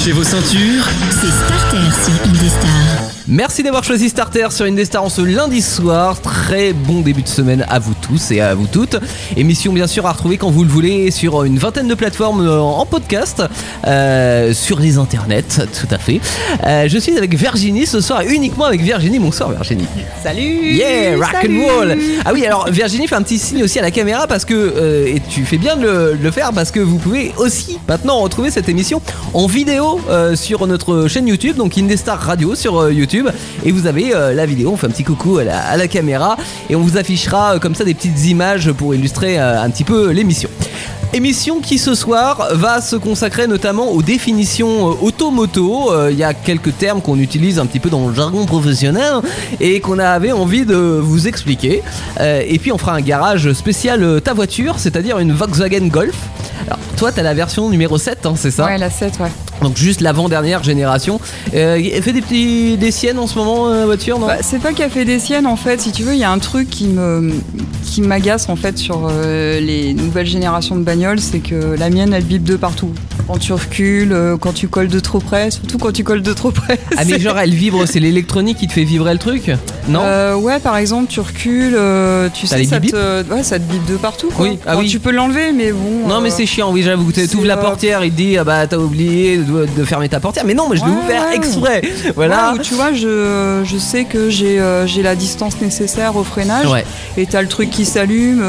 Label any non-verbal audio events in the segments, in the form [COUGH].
Accrochez vos ceintures. C'est Starter sur Indestar. Merci d'avoir choisi Starter sur Indestar en ce lundi soir. Très bon début de semaine à vous tous et à vous toutes. Émission bien sûr à retrouver quand vous le voulez sur une vingtaine de plateformes euh, en podcast, euh, sur les internets, tout à fait. Euh, je suis avec Virginie ce soir, uniquement avec Virginie. Bonsoir Virginie. Salut Yeah, rock and Salut roll. Ah oui, alors Virginie fait un petit signe aussi à la caméra parce que euh, et tu fais bien de le, de le faire parce que vous pouvez aussi maintenant retrouver cette émission en vidéo sur notre chaîne YouTube, donc Indestar Radio sur euh, Et vous avez euh, la vidéo. On fait un petit coucou à la, caméra et on vous affichera euh, comme ça des petites images pour illustrer euh, un petit peu l'émission. Émission qui ce soir va se consacrer notamment aux définitions automoto. Il y a quelques termes qu'on utilise un petit peu dans le jargon professionnel et qu'on avait envie de vous expliquer. Et puis on fera un garage spécial ta voiture, c'est-à-dire une Volkswagen Golf. Alors toi t'as la version numéro 7, hein, c'est ça? Ouais, la 7, ouais. Donc juste l'avant-dernière génération. Euh, elle fait des petits des siennes en ce moment euh, la voiture, non? Bah, c'est pas qu'elle fait des siennes en fait, si tu veux, il y a un truc qui me qui m'agace en fait sur euh, les nouvelles générations de bagnoles, c'est que la mienne elle bip de partout. Quand tu recules, euh, quand tu colles de trop près, surtout quand tu colles de trop près. [LAUGHS] Ah mais genre elle vibre, c'est l'électronique qui te fait vibrer le truc? Non Euh, ouais, par exemple, tu recules, euh, tu sais, les ça te, ouais, ça te bip de partout. Quoi. Oui, ah oui. Tu peux l'enlever, mais bon. Non mais euh, c'est chiant, oui j'avoue, tu ouvres la portière, il te dit ah bah t'as oublié de, de fermer ta portière, mais non mais je l'ai Ouais, ouvert ouais. exprès, voilà. Ou tu vois, je, je sais que j'ai euh, la distance nécessaire au freinage. Ouais. Et t'as le truc qui s'allume,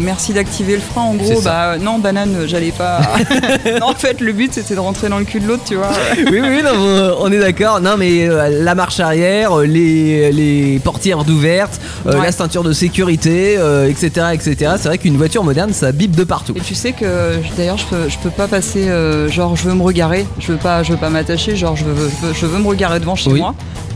merci d'activer le frein. En gros, bah non, banane, j'allais pas. [LAUGHS] [LAUGHS] non, en fait, le but c'était de rentrer dans le cul de l'autre, tu vois. oui oui non, on- est d'accord, non mais la marche arrière, euh, les, les portières d'ouvertes, euh, Ouais. la ceinture de sécurité, euh, etc etc. C'est vrai qu'une voiture moderne ça bip de partout. Et tu sais que d'ailleurs, je peux, je peux pas passer, euh, genre, je veux me regarer, je veux pas, je veux pas m'attacher, genre, je veux, je veux, je veux me regarer devant chez Oui. moi.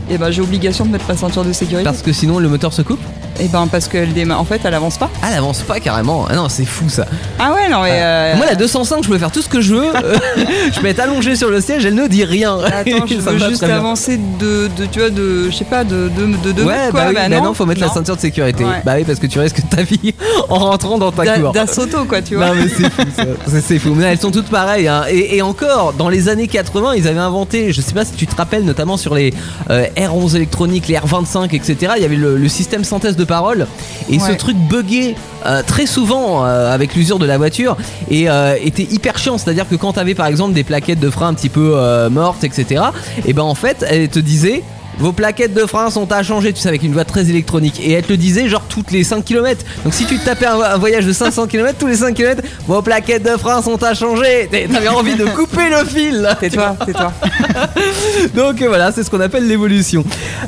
Et ben, j'ai obligation de mettre ma ceinture de sécurité. Parce que sinon le moteur se coupe Et ben, parce qu'elle démarre, en fait, elle avance pas. Ah elle avance pas carrément, ah non c'est fou ça. Ah ouais, non, mais. euh, Moi la 205 je peux faire tout ce que je veux, [LAUGHS] [LAUGHS] je peux être allongé sur le siège, elle ne dit rien. Attends, [LAUGHS] je veux juste avancer de, de, tu vois, de, je sais pas, de, de, de ouais, mètres, quoi. bah oui, Bah bah non, faut mettre la ceinture de sécurité. Ouais. Bah oui, parce que tu risques ta vie en rentrant dans ta cour. D'assoto, quoi, tu vois. Non mais c'est fou ça. C'est- c'est fou. Mais elles sont toutes pareilles. hein. Et, et encore, dans les années 80, ils avaient inventé, je sais pas si tu te rappelles, notamment sur les euh, R11 électroniques, les R25, etc. Il y avait le, le système synthèse de parole. Et ce truc buguait euh, très souvent euh, avec l'usure de la voiture et euh, était hyper chiant. C'est-à-dire que quand t'avais par exemple des plaquettes de frein un petit peu mortes, etc. Et ben en fait, elle te disait. Vos plaquettes de frein sont à changer, tu sais, avec une voix très électronique. Et elle te le disait, genre, toutes les 5 km. Donc, si tu te tapais un, un voyage de 500 km, tous les 5 km, vos plaquettes de frein sont à changer. T'avais envie de couper le fil. Tais-toi, [LAUGHS] tais-toi. Donc, voilà, c'est ce qu'on appelle l'évolution.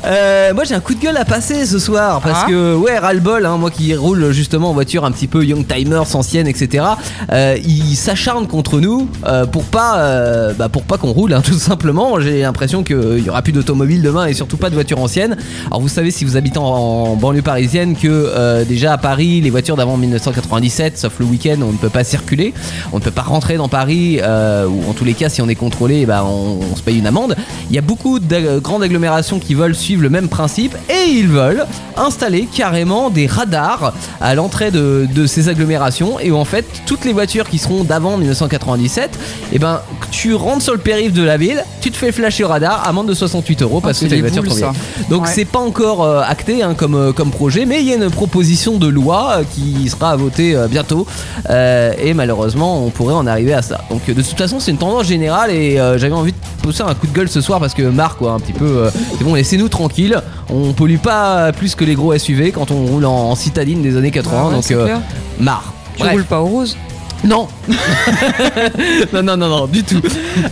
Euh, moi, j'ai un coup de gueule à passer ce soir. Parce Ah. que, ouais, ras-le-bol, hein, moi qui roule justement en voiture un petit peu Young Timers, ancienne, etc. Euh, ils s'acharnent contre nous euh, pour pas, bah, pour pas qu'on roule, hein, [LAUGHS] tout simplement. J'ai l'impression qu'il y aura plus d'automobiles demain et surtout pas de voitures anciennes. Alors, vous savez, si vous habitez en, en banlieue parisienne, que euh, déjà à Paris, les voitures d'avant 1997, sauf le week-end, on ne peut pas circuler. On ne peut pas rentrer dans Paris, euh, ou en tous les cas, si on est contrôlé, bah, on, on se paye une amende. Il y a beaucoup de grandes agglomérations qui veulent suivre le même principe et ils veulent installer carrément des radars à l'entrée de, de ces agglomérations et où en fait toutes les voitures qui seront d'avant 1997 et ben tu rentres sur le périph' de la ville tu te fais flasher au radar amende de 68 euros parce Ah, que une des voiture ça. donc Ouais. c'est pas encore euh, acté hein, comme, euh, comme projet mais il y a une proposition de loi euh, qui sera à voter bientôt. Euh, et malheureusement on pourrait en arriver à ça. Donc de toute façon c'est une tendance générale et euh, j'avais envie de pousser un coup de gueule ce soir parce que Marc quoi un petit peu euh, c'est bon laissez-nous tranquilles. On pollue pas plus que les gros SUV quand on roule en, en citadine des années 80 Ah ouais, donc marre Tu Bref. roules pas au rose Non [LAUGHS] Non, non, non, non, du tout.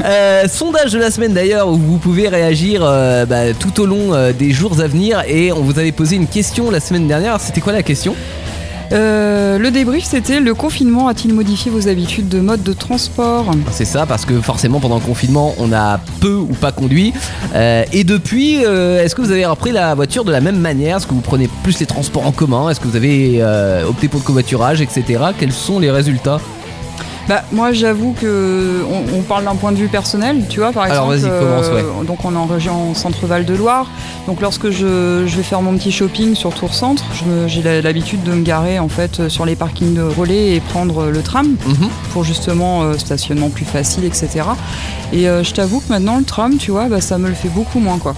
Euh, sondage de la semaine d'ailleurs où vous pouvez réagir euh, bah, tout au long euh, des jours à venir et on vous avait posé une question la semaine dernière. C'était quoi la question? Euh, le débrief, c'était le confinement a-t-il modifié vos habitudes de mode de transport? C'est ça, parce que forcément pendant le confinement, on a peu ou pas conduit. Euh, et depuis, euh, est-ce que vous avez repris la voiture de la même manière? Est-ce que vous prenez plus les transports en commun? Est-ce que vous avez opté pour le covoiturage, etc. Quels sont les résultats? Bah moi j'avoue que on, on parle d'un point de vue personnel, tu vois par Alors, exemple. vas-y, commence, ouais. Donc on est en région Centre-Val de Loire. Donc lorsque je, je vais faire mon petit shopping sur Tour Centre, j'ai l'habitude de me garer en fait sur les parkings de relais et prendre le tram Mhm. pour justement euh, stationnement plus facile, etc. Et euh, je t'avoue que maintenant le tram, tu vois, bah, ça me le fait beaucoup moins quoi.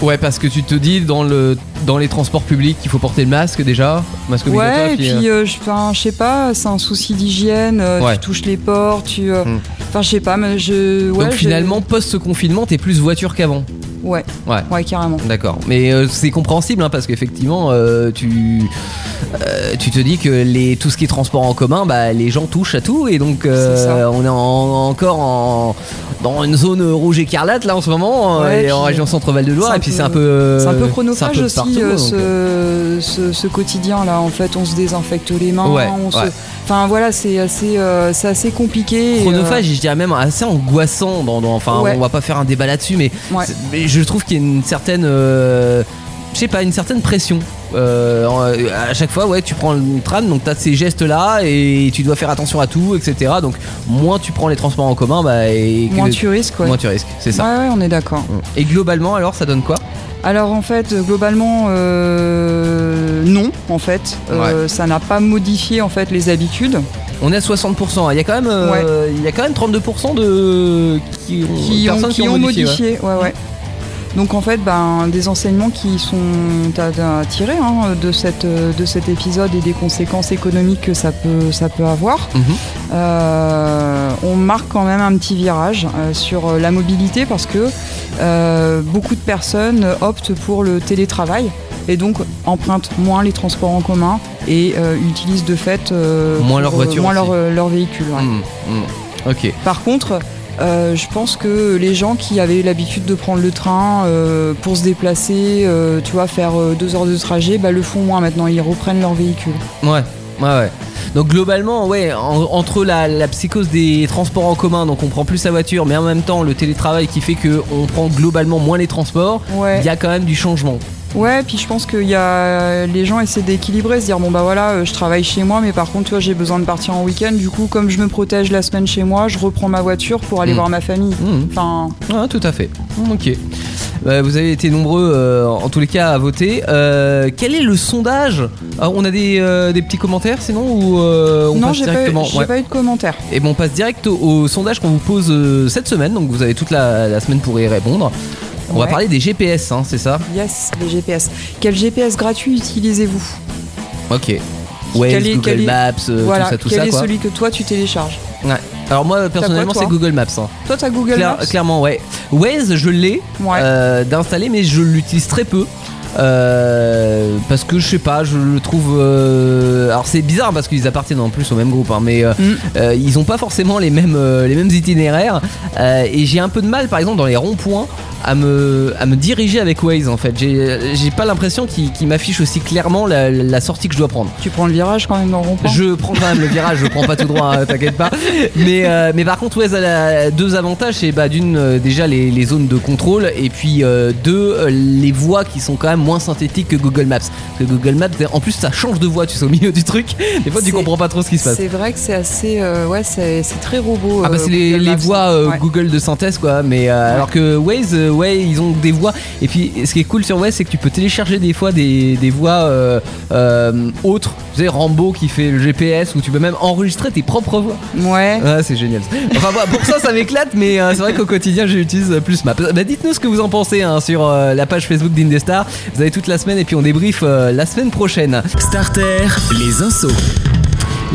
Ouais, parce que tu te dis dans, le, dans les transports publics qu'il faut porter le masque déjà. Masque Ouais, et puis euh, euh, je, sais pas, c'est un souci d'hygiène, euh, Ouais. tu touches les portes, tu. euh, Hmm. Enfin, je sais pas, mais je. Ouais, Donc finalement, post-confinement, t'es plus voiture qu'avant. Ouais, Ouais. ouais, carrément. D'accord, mais euh, c'est compréhensible hein, parce qu'effectivement, euh, tu, euh, tu te dis que les, tout ce qui est transport en commun, bah, les gens touchent à tout et donc ça. on est en- encore en, dans une zone rouge écarlate là en ce moment Ouais, et puis en région centre-val de Loire c'est un et puis c'est un peu C'est un peu c'est chronophage peu aussi partout, euh, donc, ce, ce, ce quotidien là. En fait, on se désinfecte les mains. Ouais, on se- ouais. Enfin voilà, c'est assez, euh, c'est assez compliqué. et, euh, chronophage et je dirais même assez angoissant dans, dans- enfin Ouais. on va pas faire un débat là-dessus mais, Ouais. c'est- mais je trouve qu'il y a une certaine euh, je sais pas une certaine pression Euh, à chaque fois ouais tu prends le tram donc t'as ces gestes là et tu dois faire attention à tout etc donc moins tu prends les transports en commun bah, et moins tu risques. Ouais. moins tu risques c'est ça Ouais, ouais, on est d'accord. et globalement alors ça donne quoi? Alors en fait, globalement, euh, non. En fait, Euh, ça n'a pas modifié en fait les habitudes. on est à 60% il y a quand même euh, il y a quand même 32% de qui ont, qui ont, personnes qui ont modifié. Ouais, ouais. Donc en fait, ben, des enseignements qui sont à, à tirer hein, de, cette, de cet épisode et des conséquences économiques que ça peut, ça peut avoir. Mhm. Euh, on marque quand même un petit virage euh, sur la mobilité parce que euh, beaucoup de personnes optent pour le télétravail et donc empruntent moins les transports en commun et utilisent de fait Moins leur voiture moins leur, leur véhicule. ouais. Mhm, mhm. Par contre, euh, je pense que les gens qui avaient l'habitude de prendre le train euh, pour se déplacer, euh, tu vois, faire deux heures de trajet, bah, le font moins maintenant. Ils reprennent leur véhicule. Ouais, ouais, ouais. Donc globalement, ouais, en- entre la, la psychose des transports en commun, donc on prend plus sa voiture, mais en même temps le télétravail qui fait que on prend globalement moins les transports, il Ouais. y a quand même du changement. Ouais, puis je pense que y a les gens essaient d'équilibrer, se dire bon bah voilà, euh, je travaille chez moi, mais par contre, tu vois, j'ai besoin de partir en week-end. Du coup, comme je me protège la semaine chez moi, je reprends ma voiture pour aller Mm. voir ma famille. Mhm. Enfin, Ah, tout à fait. Ok. Euh, vous avez été nombreux, euh, en tous les cas, à voter. Euh, quel est le sondage? Ah, On a des, des petits commentaires, sinon ou euh, on non, passe j'ai pas, Ouais. eu de commentaires. Et bon, on passe direct au, au sondage qu'on vous pose cette semaine. Donc vous avez toute la, la semaine pour y répondre. On va Ouais. parler des GPS, hein, c'est ça Yes, les GPS. Quel GPS gratuit utilisez-vous Ok. Waze, Quel est- Google quel est- Maps, euh, Voilà, tout ça, tout quel ça, est quoi. celui que toi tu télécharges Ouais. Alors moi personnellement c'est Google Maps. hein. Toi, t'as Google Claire- Maps clairement ouais. Waze je l'ai Ouais. euh, d'installer mais je l'utilise très peu. Euh, parce que je sais pas, je le trouve. euh, alors c'est bizarre parce qu'ils appartiennent en plus au même groupe, hein, mais euh, Mm. ils ont pas forcément les mêmes, les mêmes itinéraires. Et j'ai un peu de mal, par exemple, dans les ronds-points, à me, à me diriger avec Waze en fait. J'ai pas l'impression qu'il m'affiche aussi clairement la, la sortie que je dois prendre. Tu prends le virage quand même dans le rond-point? Je prends quand même le virage, je prends pas tout droit, hein, [LAUGHS] t'inquiète pas. Mais, euh, mais par contre, ça a deux avantages. C'est bah, d'une, déjà les, les zones de contrôle, et puis euh, deux, les voies qui sont quand même moins synthétiques que Google Maps. Parce que Google Maps, en plus, ça change de voie, tu sais, au milieu du truc. Des fois, tu comprends pas trop ce qui se passe. C'est vrai que c'est assez. euh, ouais, c'est très robot. Ah bah euh, c'est les, Google les voies euh, Ouais. Google de synthèse quoi mais euh, alors que Waze euh, ouais ils ont des voies et puis ce qui est cool sur Waze c'est que tu peux télécharger des fois des, des euh, euh, autres tu sais Rambo qui fait le GPS ou tu peux même enregistrer tes propres voix Ouais. Ouais, c'est génial. Enfin, voilà, pour ça, ça m'éclate, mais euh, c'est vrai qu'au quotidien, j'utilise plus Maps. Bah, dites-nous ce que vous en pensez hein, sur euh, la page Facebook d'Indestar. Vous avez toute la semaine et puis on débrief euh, la semaine prochaine. Starter, les insos.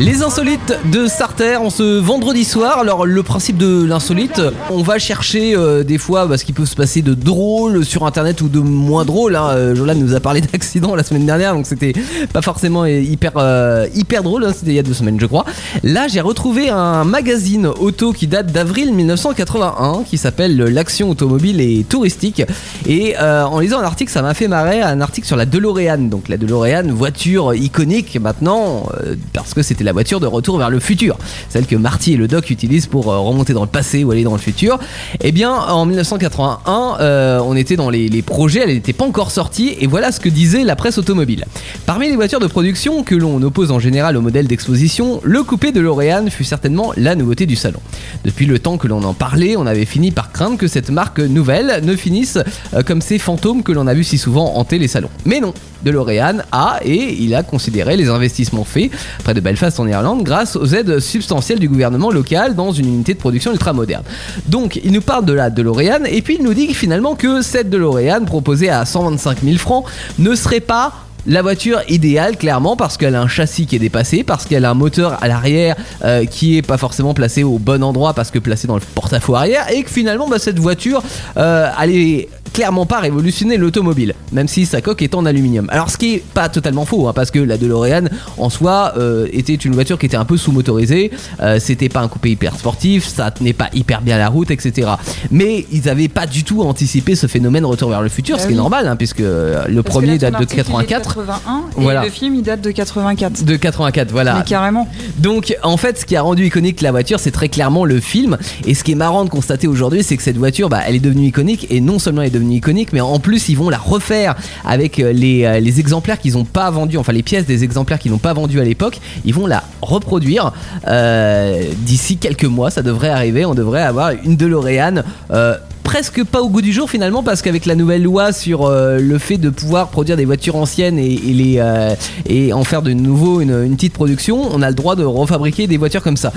Les insolites de Starter en ce vendredi soir. Alors le principe de l'insolite, on va chercher euh, des fois bah, ce qui peut se passer de drôle sur internet ou de moins drôle. Hein. Euh, Jolan nous a parlé [LAUGHS] d'accident la semaine dernière, donc c'était pas forcément hyper euh, hyper drôle. hein. C'était il y a deux semaines, je crois. Là, j'ai retrouvé un magazine auto qui date d'avril 1981, qui s'appelle l'action automobile et touristique. Et en lisant un article, ça m'a fait marrer, un article sur la DeLorean. Donc la DeLorean, voiture iconique maintenant, parce que c'était la voiture de retour vers le futur, celle que Marty et le Doc utilisent pour euh, remonter dans le passé ou aller dans le futur. Eh bien, en 1981, euh, on était dans les, les projets, elle n'était pas encore sortie, et voilà ce que disait la presse automobile. Parmi les voitures de production que l'on oppose en général au modèle d'exposition, le coupé de L'Oréal fut certainement la nouveauté du salon. Depuis le temps que l'on en parlait, on avait fini par craindre que cette marque nouvelle ne finisse euh, comme ces fantômes que l'on a vu si souvent hanter les salons. Mais non, DeLorean a et il a considéré les investissements faits près de Belfast en Irlande grâce aux aides substantielles du gouvernement local dans une unité de production ultra moderne. Donc il nous parle de la DeLorean et puis il nous dit finalement que cette DeLorean proposée à 125 000 francs ne serait pas la voiture idéale clairement parce qu'elle a un châssis qui est dépassé, parce qu'elle a un moteur à l'arrière euh, qui est pas forcément placé au bon endroit parce que placé dans le porte-à-faux arrière et que finalement bah, cette voiture euh, elle est clairement pas révolutionner l'automobile, même si sa coque est en aluminium. Alors ce qui est pas totalement faux, hein, parce que la DeLorean en soi euh, était une voiture qui était un peu sous-motorisée, euh, c'était pas un coupé hyper sportif, ça tenait pas hyper bien la route, etc. Mais ils avaient pas du tout anticipé ce phénomène Retour vers le futur, Bah ce qui est normal, hein, puisque euh, le Parce premier date de article, il est 84. 81, et Voilà. le film il date de 84. De 84, voilà. Mais carrément. Donc en fait ce qui a rendu iconique la voiture c'est très clairement le film et ce qui est marrant de constater aujourd'hui c'est que cette voiture bah, elle est devenue iconique et non seulement elle est devenue iconique mais en plus ils vont la refaire avec euh, les, euh, les exemplaires qu'ils n'ont pas vendus enfin les pièces des exemplaires qu'ils n'ont pas vendus à l'époque. Ils vont la reproduire euh, d'ici quelques mois. Ça devrait arriver. On devrait avoir une DeLorean euh, presque pas au goût du jour finalement parce qu'avec la nouvelle loi sur le fait de pouvoir produire des voitures anciennes et, en faire de nouveau une, petite production, on a le droit de refabriquer des voitures comme ça.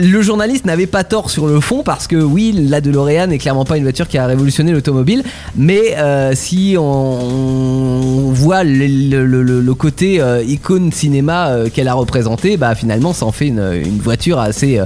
Le journaliste n'avait pas tort sur le fond parce que oui, la DeLorean n'est clairement pas une voiture qui a révolutionné l'automobile, mais euh, si on, voit le, côté euh, icône cinéma euh, qu'elle a représenté, bah finalement ça en fait une, une voiture assez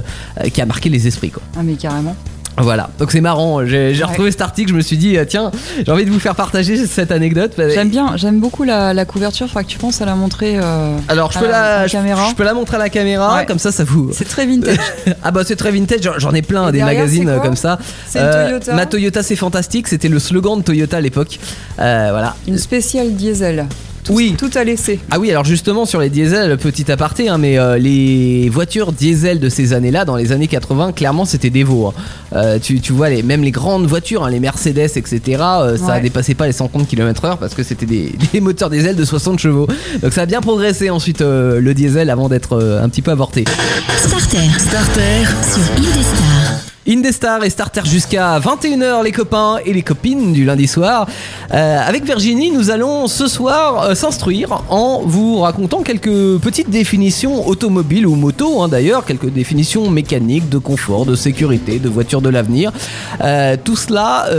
qui a marqué les esprits quoi. Ah mais carrément. Voilà, donc c'est marrant. J'ai Ouais. retrouvé cet article, je me suis dit, euh, tiens, j'ai envie de vous faire partager cette anecdote. J'aime bien, j'aime beaucoup la, la couverture. Faudra que tu penses à la montrer. euh, Alors, je peux, à la, je, caméra. je peux la montrer à la caméra, Ouais. comme ça, ça vous. C'est très vintage. [LAUGHS] Ah bah c'est très vintage, j'en- ai plein Et des derrière, magazines euh, comme ça. C'est Euh, Toyota. Ma Toyota c'est fantastique, c'était le slogan de Toyota à l'époque. Euh, voilà. Une spéciale diesel. Tout, Oui. Tout à laisser. Ah oui, alors justement sur les diesels, petit aparté, hein, mais euh, les voitures diesel de ces années-là, dans les années 80, clairement c'était des veaux. hein. Euh, tu, tu vois, les, même les grandes voitures, hein, les Mercedes, etc., euh, ça Ouais. dépassait pas les 130 km/h parce que c'était des, [LAUGHS] des moteurs diesel de 60 chevaux. Donc ça a bien progressé ensuite euh, le diesel avant d'être euh, un petit peu avorté. Starter Starter, sur Indestar. Indestar et Starter jusqu'à 21h les copains et les copines du lundi soir. Euh, avec Virginie, nous allons ce soir euh, s'instruire en vous racontant quelques petites définitions automobiles ou moto hein, d'ailleurs, quelques définitions mécaniques, de confort, de sécurité, de voitures de l'avenir. Euh, tout cela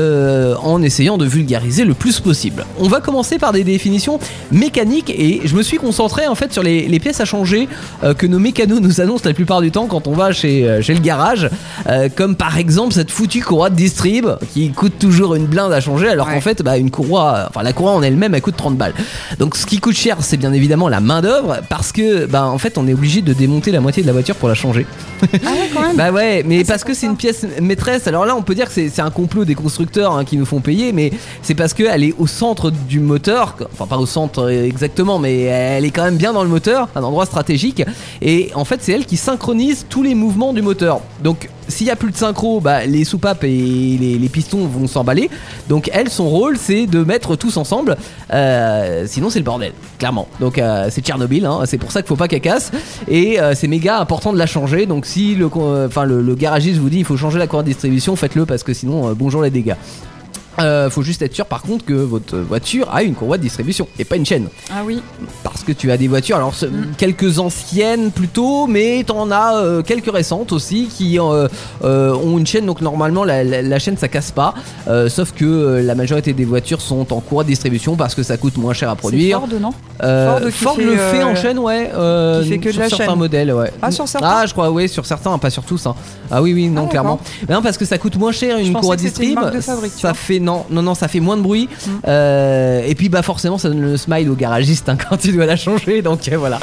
en essayant de vulgariser le plus possible. On va commencer par des définitions mécaniques et je me suis concentré en fait sur les, pièces à changer que nos mécanos nous annoncent la plupart du temps quand on va chez, chez le garage. Euh, comme par exemple cette foutue courroie de distrib qui coûte toujours une blinde à changer alors Ouais. qu'en fait bah, une courroie, enfin la courroie en elle-même elle coûte 30 balles. Donc ce qui coûte cher c'est bien évidemment la main d'œuvre parce que bah, en fait on est obligé de démonter la moitié de la voiture pour la changer. Ah ouais, quand même. [LAUGHS] Bah ouais, mais Ah, parce que c'est une pièce maîtresse. Alors là, on peut dire que c'est c'est un complot des constructeurs hein, qui nous font payer, mais c'est parce qu'elle est au centre du moteur. Enfin, pas au centre euh, exactement, mais elle est quand même bien dans le moteur, un endroit stratégique. Et en fait, c'est elle qui synchronise tous les mouvements du moteur. Donc, s'il y a plus de synchro, bah, les soupapes et les, pistons vont s'emballer. Donc, elle, son rôle, c'est de mettre tous ensemble. Euh, sinon, c'est le bordel, clairement. Donc, euh, c'est Tchernobyl. hein. c'est pour ça qu'il faut pas qu'elle casse. Et euh, c'est méga important de la changer. Donc, si le, garagiste vous dit il faut changer la courroie de distribution, faites-le parce que sinon, bonjour les dégâts. Euh, faut juste être sûr par contre que votre voiture a une courroie de distribution et pas une chaîne Ah oui. parce que tu as des voitures, alors ce- quelques anciennes plutôt, mais t'en as euh, quelques récentes aussi qui euh, ont une chaîne, donc normalement la, la- la chaîne ça casse pas, sauf que la majorité des voitures sont en courroie de distribution parce que ça coûte moins cher à produire. Ford, non Ford qui Ford fait, le fait en chaîne, ouais. qui fait que de sur la certains chaîne. modèles, ouais. Ah, sur certains Ah, je crois, oui, sur certains, pas sur tous. hein. Ah oui, oui, non, Ah, clairement. non, parce que ça coûte moins cher une Je courroie de que c'était une distrib. marque de fabrique, tu ça fait non, non, non, ça fait moins de bruit. Mm. Euh, et puis bah forcément, ça donne le smile au garagiste hein, [LAUGHS] quand tu dois la changer. Donc euh, voilà.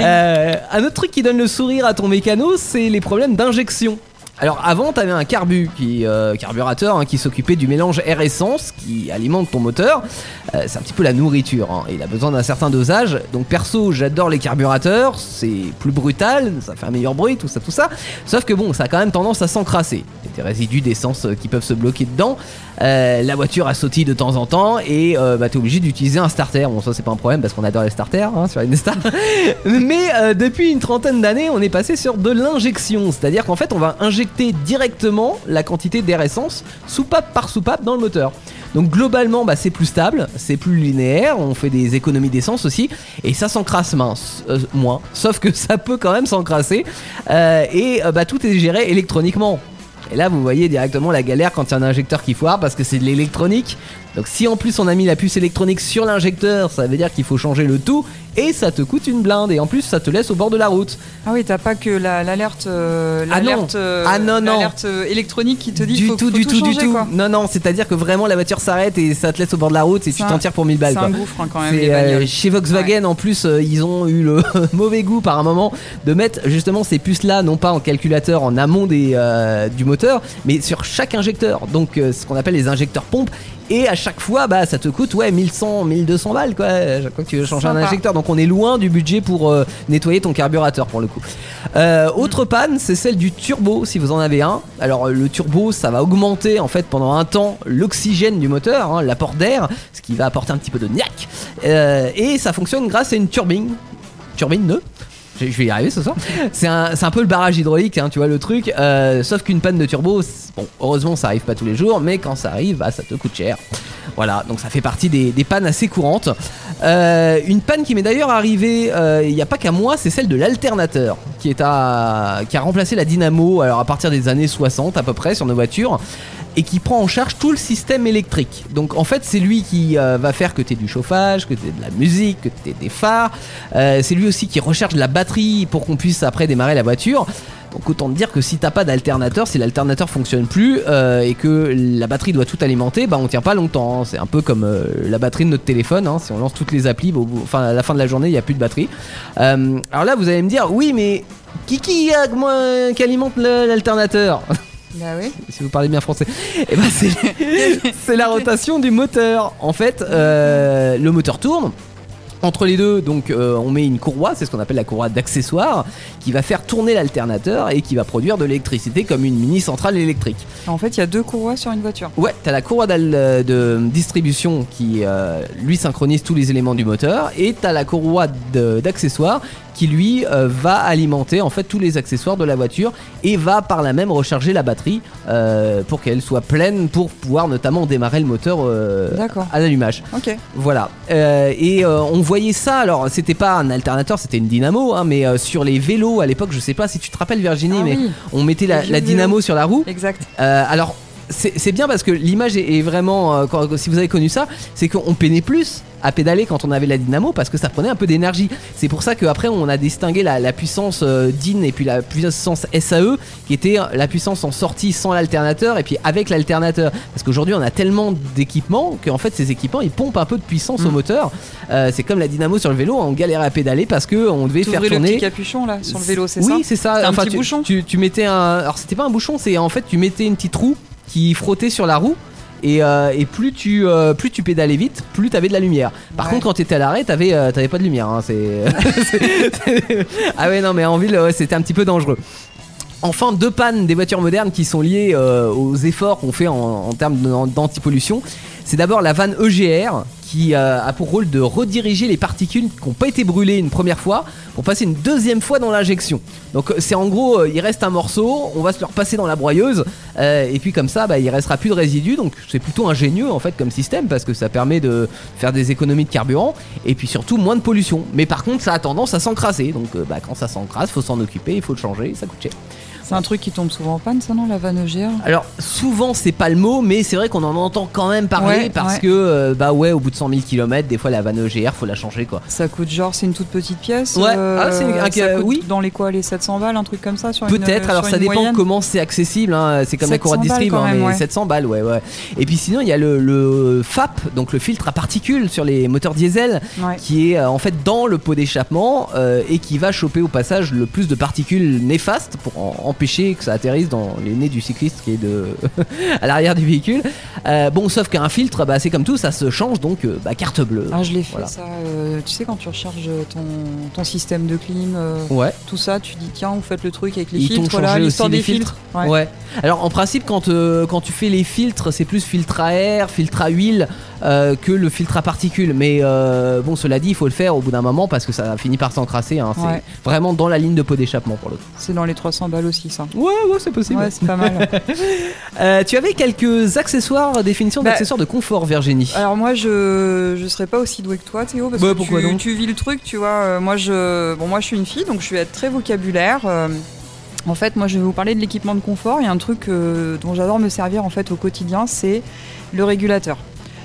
Euh, un autre truc qui donne le sourire à ton mécano, c'est les problèmes d'injection. Alors avant, tu avais un carbu, qui, euh, carburateur, hein, qui s'occupait du mélange air-essence qui alimente ton moteur. Euh, c'est un petit peu la nourriture. hein. Il a besoin d'un certain dosage. Donc perso, j'adore les carburateurs. C'est plus brutal, ça fait un meilleur bruit, tout ça, tout ça. Sauf que bon, ça a quand même tendance à s'encrasser. Il y a des résidus d'essence qui peuvent se bloquer dedans. Euh, la voiture a sautille de temps en temps et euh, bah, obligé d'utiliser un starter. Bon, ça c'est pas un problème parce qu'on adore les starters hein. [LAUGHS] Mais euh, depuis une trentaine d'années, on est passé sur de l'injection. C'est-à-dire qu'en fait, on va injecter directement la quantité d'air essence soupape par soupape dans le moteur. Donc globalement, bah, c'est plus stable, c'est plus linéaire, on fait des économies d'essence aussi, et ça s'encrasse euh, moins. Sauf que ça peut quand même s'encrasser, et bah, tout est géré électroniquement. Et là, vous voyez directement la galère quand il y a un injecteur qui foire parce que c'est de l'électronique. Donc, si en plus on a mis la puce électronique sur l'injecteur, ça veut dire qu'il faut changer le tout et ça te coûte une blinde. Et en plus, ça te laisse au bord de la route. Ah oui, t'as pas que la- l'alerte euh, Ah non. euh, Ah non, non. euh, électronique qui te dit du faut, tout, faut du tout, du tout. quoi. Non, non, c'est-à-dire que vraiment la voiture s'arrête et ça te laisse au bord de la route et tu t'en tires pour 1000 balles. C'est un gouffre hein, quand même. Euh, chez Volkswagen en plus euh, ils ont eu le [LAUGHS] mauvais goût par un moment de mettre justement ces puces là non pas en calculateur en amont des, du moteur mais sur chaque injecteur donc ce qu'on appelle les injecteurs pompes et à chaque fois bah ça te coûte ouais 1100 1200 balles quoi à chaque fois que tu veux changer un injecteur. Donc on est loin du budget pour euh, nettoyer ton carburateur pour le coup. Euh, autre panne c'est celle du turbo si vous en avez un. Alors euh, le turbo ça va augmenter en fait pendant un temps l'oxygène du moteur hein, l'apport d'air ce qui va apporter un petit peu de niaque. Euh, et ça fonctionne grâce à une turbine. Turbine de je vais y arriver ce soir. C'est un, un peu le barrage hydraulique, hein, tu vois le truc. Euh, sauf qu'une panne de turbo, bon, heureusement ça arrive pas tous les jours, mais quand ça arrive, bah, ça te coûte cher. Voilà, donc ça fait partie des, pannes assez courantes. Euh, une panne qui m'est d'ailleurs arrivée euh, il n'y a pas qu'à moi, c'est celle de l'alternateur qui, qui a remplacé la dynamo alors à partir des années 60 à peu près sur nos voitures et qui prend en charge tout le système électrique. Donc en fait, c'est lui qui euh, va faire que tu aies du chauffage, que tu aies de la musique, que tu aies des phares. Euh, c'est lui aussi qui recharge la batterie pour qu'on puisse après démarrer la voiture. Donc autant te dire que si t'as pas d'alternateur, si l'alternateur fonctionne plus euh, et que la batterie doit tout alimenter, bah on tient pas longtemps. hein. C'est un peu comme la batterie de notre téléphone. hein. Si on lance toutes les applis, bah, enfin à la fin de la journée, il y a plus de batterie. Alors là, vous allez me dire, oui, mais qui qui, moi, qui alimente l'alternateur? [LAUGHS] Bah oui. si vous parlez bien français, eh ben c'est, la rotation du moteur. En fait, euh, le moteur tourne. Entre les deux, donc euh, on met une courroie, c'est ce qu'on appelle la courroie d'accessoire, qui va faire tourner l'alternateur et qui va produire de l'électricité comme une mini centrale électrique. En fait, il y a deux courroies sur une voiture. Ouais, t'as la courroie de distribution qui euh, lui synchronise tous les éléments du moteur et t'as la courroie d'accessoires qui lui euh, va alimenter en fait tous les accessoires de la voiture et va par là même recharger la batterie euh, pour qu'elle soit pleine pour pouvoir notamment démarrer le moteur euh, à l'allumage. Ok. Voilà. Et on voyait ça, alors c'était pas un alternateur, c'était une dynamo, hein, mais sur les vélos à l'époque, je sais pas si tu te rappelles Virginie, Ah mais oui. on mettait la, dynamo sur la roue. Exact. Alors, c'est c'est bien parce que l'image est, est vraiment. euh, quand- si vous avez connu ça, c'est qu'on peinait plus à pédaler quand on avait la dynamo parce que ça prenait un peu d'énergie. C'est pour ça qu'après on a distingué la, la puissance euh, DIN et puis la puissance SAE qui était la puissance en sortie sans l'alternateur et puis avec l'alternateur. Parce qu'aujourd'hui on a tellement d'équipements qu'en fait ces équipements ils pompent un peu de puissance au Mm. moteur. Euh, c'est comme la dynamo sur le vélo, on galérait à pédaler parce que on devait faire T'ouvrais le tourner. petit capuchon là sur le vélo, c'est ça Oui, c'est ça. Un petit tu, bouchon Tu, tu mettais un. Alors, c'était pas un bouchon, c'est en fait, tu mettais une petite roue qui frottait sur la roue. Et, euh, et plus tu euh, plus tu pédalais vite, plus t'avais de la lumière. Par Ouais. contre, quand t'étais à l'arrêt, t'avais euh, t'avais pas de lumière. hein, c'est [LAUGHS] c'est- ah ouais non mais en ville ouais, c'était un petit peu dangereux. Enfin, deux pannes des voitures modernes qui sont liées aux efforts qu'on fait en, en termes d'antipollution. C'est d'abord la vanne EGR qui a pour rôle de rediriger les particules qui n'ont pas été brûlées une première fois pour passer une deuxième fois dans l'injection. Donc euh, c'est en gros, euh, il reste un morceau, on va se le repasser dans la broyeuse euh, et puis comme ça, bah, il restera plus de résidus. Donc c'est plutôt ingénieux en fait comme système parce que ça permet de faire des économies de carburant et puis surtout moins de pollution. Mais par contre, ça a tendance à s'encrasser. Donc bah, quand ça s'encrasse, faut s'en occuper, il faut le changer, ça coûte cher. C'est un truc qui tombe souvent en panne, ça non, la vanne EGR Alors souvent c'est pas le mot, mais c'est vrai qu'on en entend quand même parler Ouais, parce ouais. que euh, bah ouais, au bout de 100 000 km, des fois la vanne EGR faut la changer quoi. Ça coûte genre, c'est une toute petite pièce Ouais. euh, Ah, c'est une- un- ça coûte oui. Dans les quoi, les 700 balles, un truc comme ça sur Peut-être, sur alors ça dépend moyenne comment c'est accessible, hein. c'est comme la 700 courroie de distrib, hein, mais ouais. 700 balles, ouais, ouais. Et puis sinon il y a le, le FAP, donc le filtre à particules sur les moteurs diesel, qui est euh, en fait dans le pot d'échappement euh, et qui va choper au passage le plus de particules néfastes pour en- empêcher que ça atterrisse dans les nez du cycliste qui est de [LAUGHS] à l'arrière du véhicule. Euh, bon, sauf qu'un filtre, bah, c'est comme tout, ça se change, donc euh, bah, carte bleue. Ah, je l'ai fait Voilà. ça. euh, tu sais, quand tu recharges ton, ton système de clim, Ouais. tout ça, tu dis tiens, vous faites le truc avec les Ils filtres, voilà, l'histoire des filtres. Ouais. Ouais. Alors en principe, quand, quand tu fais les filtres, c'est plus filtre à air, filtre à huile euh, que le filtre à particules. Mais euh, bon, cela dit, il faut le faire au bout d'un moment parce que ça finit par s'encrasser. hein. C'est Ouais. vraiment dans la ligne de pot d'échappement pour coup. C'est dans les 300 balles aussi, ça. Ouais, ouais, c'est possible. Ouais, c'est pas mal. [LAUGHS] Euh, tu avais quelques accessoires, définitions Bah, d'accessoires de confort, Virginie. Alors moi je je serais pas aussi douée que toi Théo parce Bah, que pourquoi tu, donc tu vis le truc tu vois moi je bon moi je suis une fille donc je vais être très vocabulaire en fait moi je vais vous parler de l'équipement de confort il y a un truc euh, dont j'adore me servir en fait au quotidien c'est le régulateur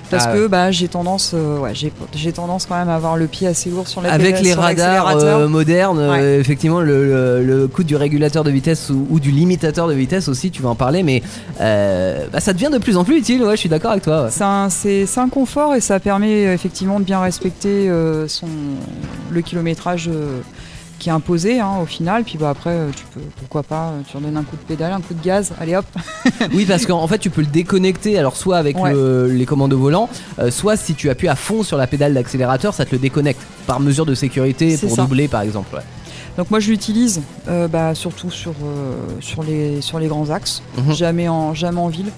parce Ah que bah j'ai tendance euh, ouais j'ai j'ai tendance quand même à avoir le pied assez lourd sur la Avec les sur radars euh, modernes, Ouais. euh, effectivement, le, le, le coup du régulateur de vitesse ou, ou du limitateur de vitesse aussi, tu vas en parler, mais bah, ça devient de plus en plus utile. Ouais, je suis d'accord avec toi. C'est un, c'est- c'est un confort et ça permet effectivement de bien respecter son, le kilométrage qui est imposé hein, au final. Puis bah, après, euh, tu peux, pourquoi pas, euh, tu redonnes un coup de pédale, un coup de gaz, allez hop. [LAUGHS] Oui, parce qu'en en fait, tu peux le déconnecter, alors soit avec Ouais. le- les commandes au volant, euh, soit si tu appuies à fond sur la pédale d'accélérateur, ça te le déconnecte par mesure de sécurité pour ça. doubler par exemple. ouais. Donc moi je l'utilise euh, bah, surtout sur, euh, sur, les, sur les grands axes, Mhm. jamais, en, jamais en ville.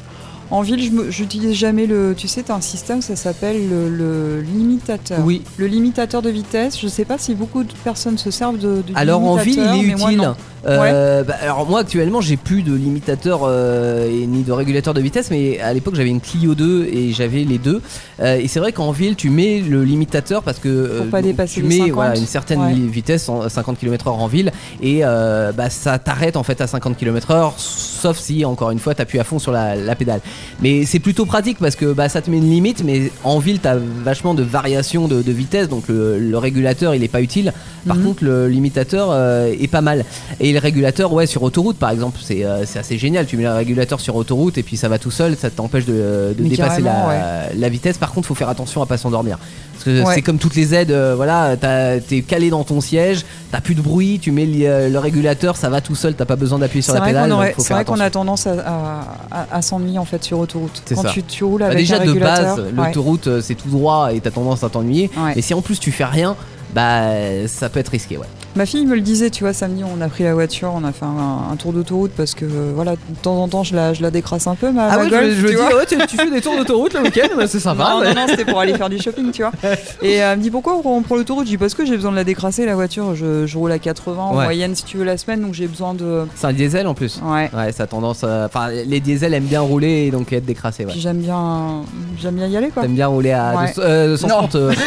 En ville, j'utilise jamais le. Tu sais, tu as un système, ça s'appelle le, le limitateur. Oui. Le limitateur de vitesse. Je sais pas si beaucoup de personnes se servent de. du Alors en ville, il est utile. Euh, bah, alors moi actuellement, j'ai plus de limitateur euh, et ni de régulateur de vitesse, mais à l'époque j'avais une Clio 2 et j'avais les deux. Euh, et c'est vrai qu'en ville, tu mets le limitateur parce que Pour pas dépasser tu les mets 50. voilà, une certaine Ouais. vitesse, en- 50 km/h en ville, et bah, ça t'arrête en fait à 50 km/h, sauf si encore une fois t'appuies à fond sur la, la pédale. Mais c'est plutôt pratique parce que bah, ça te met une limite, mais en ville t'as vachement de variations de, de vitesse, donc le, le régulateur il est pas utile. Par Mhm. contre, le limitateur est pas mal. Et le régulateur, ouais, sur autoroute par exemple, c'est euh, assez génial. Tu mets le régulateur sur autoroute et puis ça va tout seul, ça t'empêche de, dépasser la, vitesse. Par contre, faut faire attention à pas s'endormir. Parce que Ouais. c'est comme toutes les aides, euh, voilà, t'as- t'es calé dans ton siège, t'as plus de bruit, tu mets le, euh, le régulateur, ça va tout seul, t'as pas besoin d'appuyer sur la pédale. c'est vrai qu'on a tendance à, à- à- à s'ennuyer en fait sur autoroute. Quand ça. tu, tu roules Bah, déjà un de base, l'autoroute c'est tout droit et t'as tendance à t'ennuyer. Et si en plus tu fais rien, bah ça peut être risqué, ouais. Ma fille me le disait, tu vois, samedi on a pris la voiture, on a fait un, un tour d'autoroute parce que euh, voilà, de temps en temps je la, je la décrasse un peu ma, Ah ma ouais, Golf, je, je tu dis, ouais, tu, tu fais des tours d'autoroute le week-end, bah, c'est sympa. Non, non, non, c'était pour aller faire du shopping, tu vois. [LAUGHS] Et euh, elle me dit pourquoi on prend l'autoroute? Je dis parce que j'ai besoin de la décrasser la voiture. Je, je roule à 80 en Ouais. moyenne si tu veux la semaine, donc j'ai besoin de. C'est un diesel en plus. Ouais. Ouais, ça a tendance. à- Enfin, les diesels aiment bien rouler et donc être décrassés. Ouais. J'aime bien, j'aime bien y aller quoi. T'aimes bien rouler à Ouais. 200, euh, 130 euh, [LAUGHS]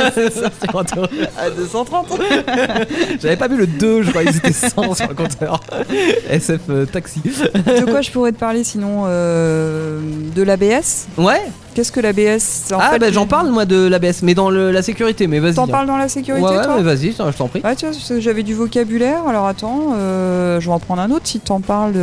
[LAUGHS] sur autoroute. À 230. [LAUGHS] J'avais pas vu le 2, je crois qu'ils étaient 100 sur le compteur. [LAUGHS] SF euh, taxi. de quoi je pourrais te parler sinon euh, De l'ABS. Ouais. Qu'est-ce que l'ABS ah fait, bah j'en parle moi de l'ABS, mais dans le- la sécurité. Mais vas-y. T'en hein. parles dans la sécurité Ouais, ouais, toi? mais vas-y, je t'en prie. Ouais, tu vois, j'avais du vocabulaire. Alors attends, euh, je vais en prendre un autre si t'en parles.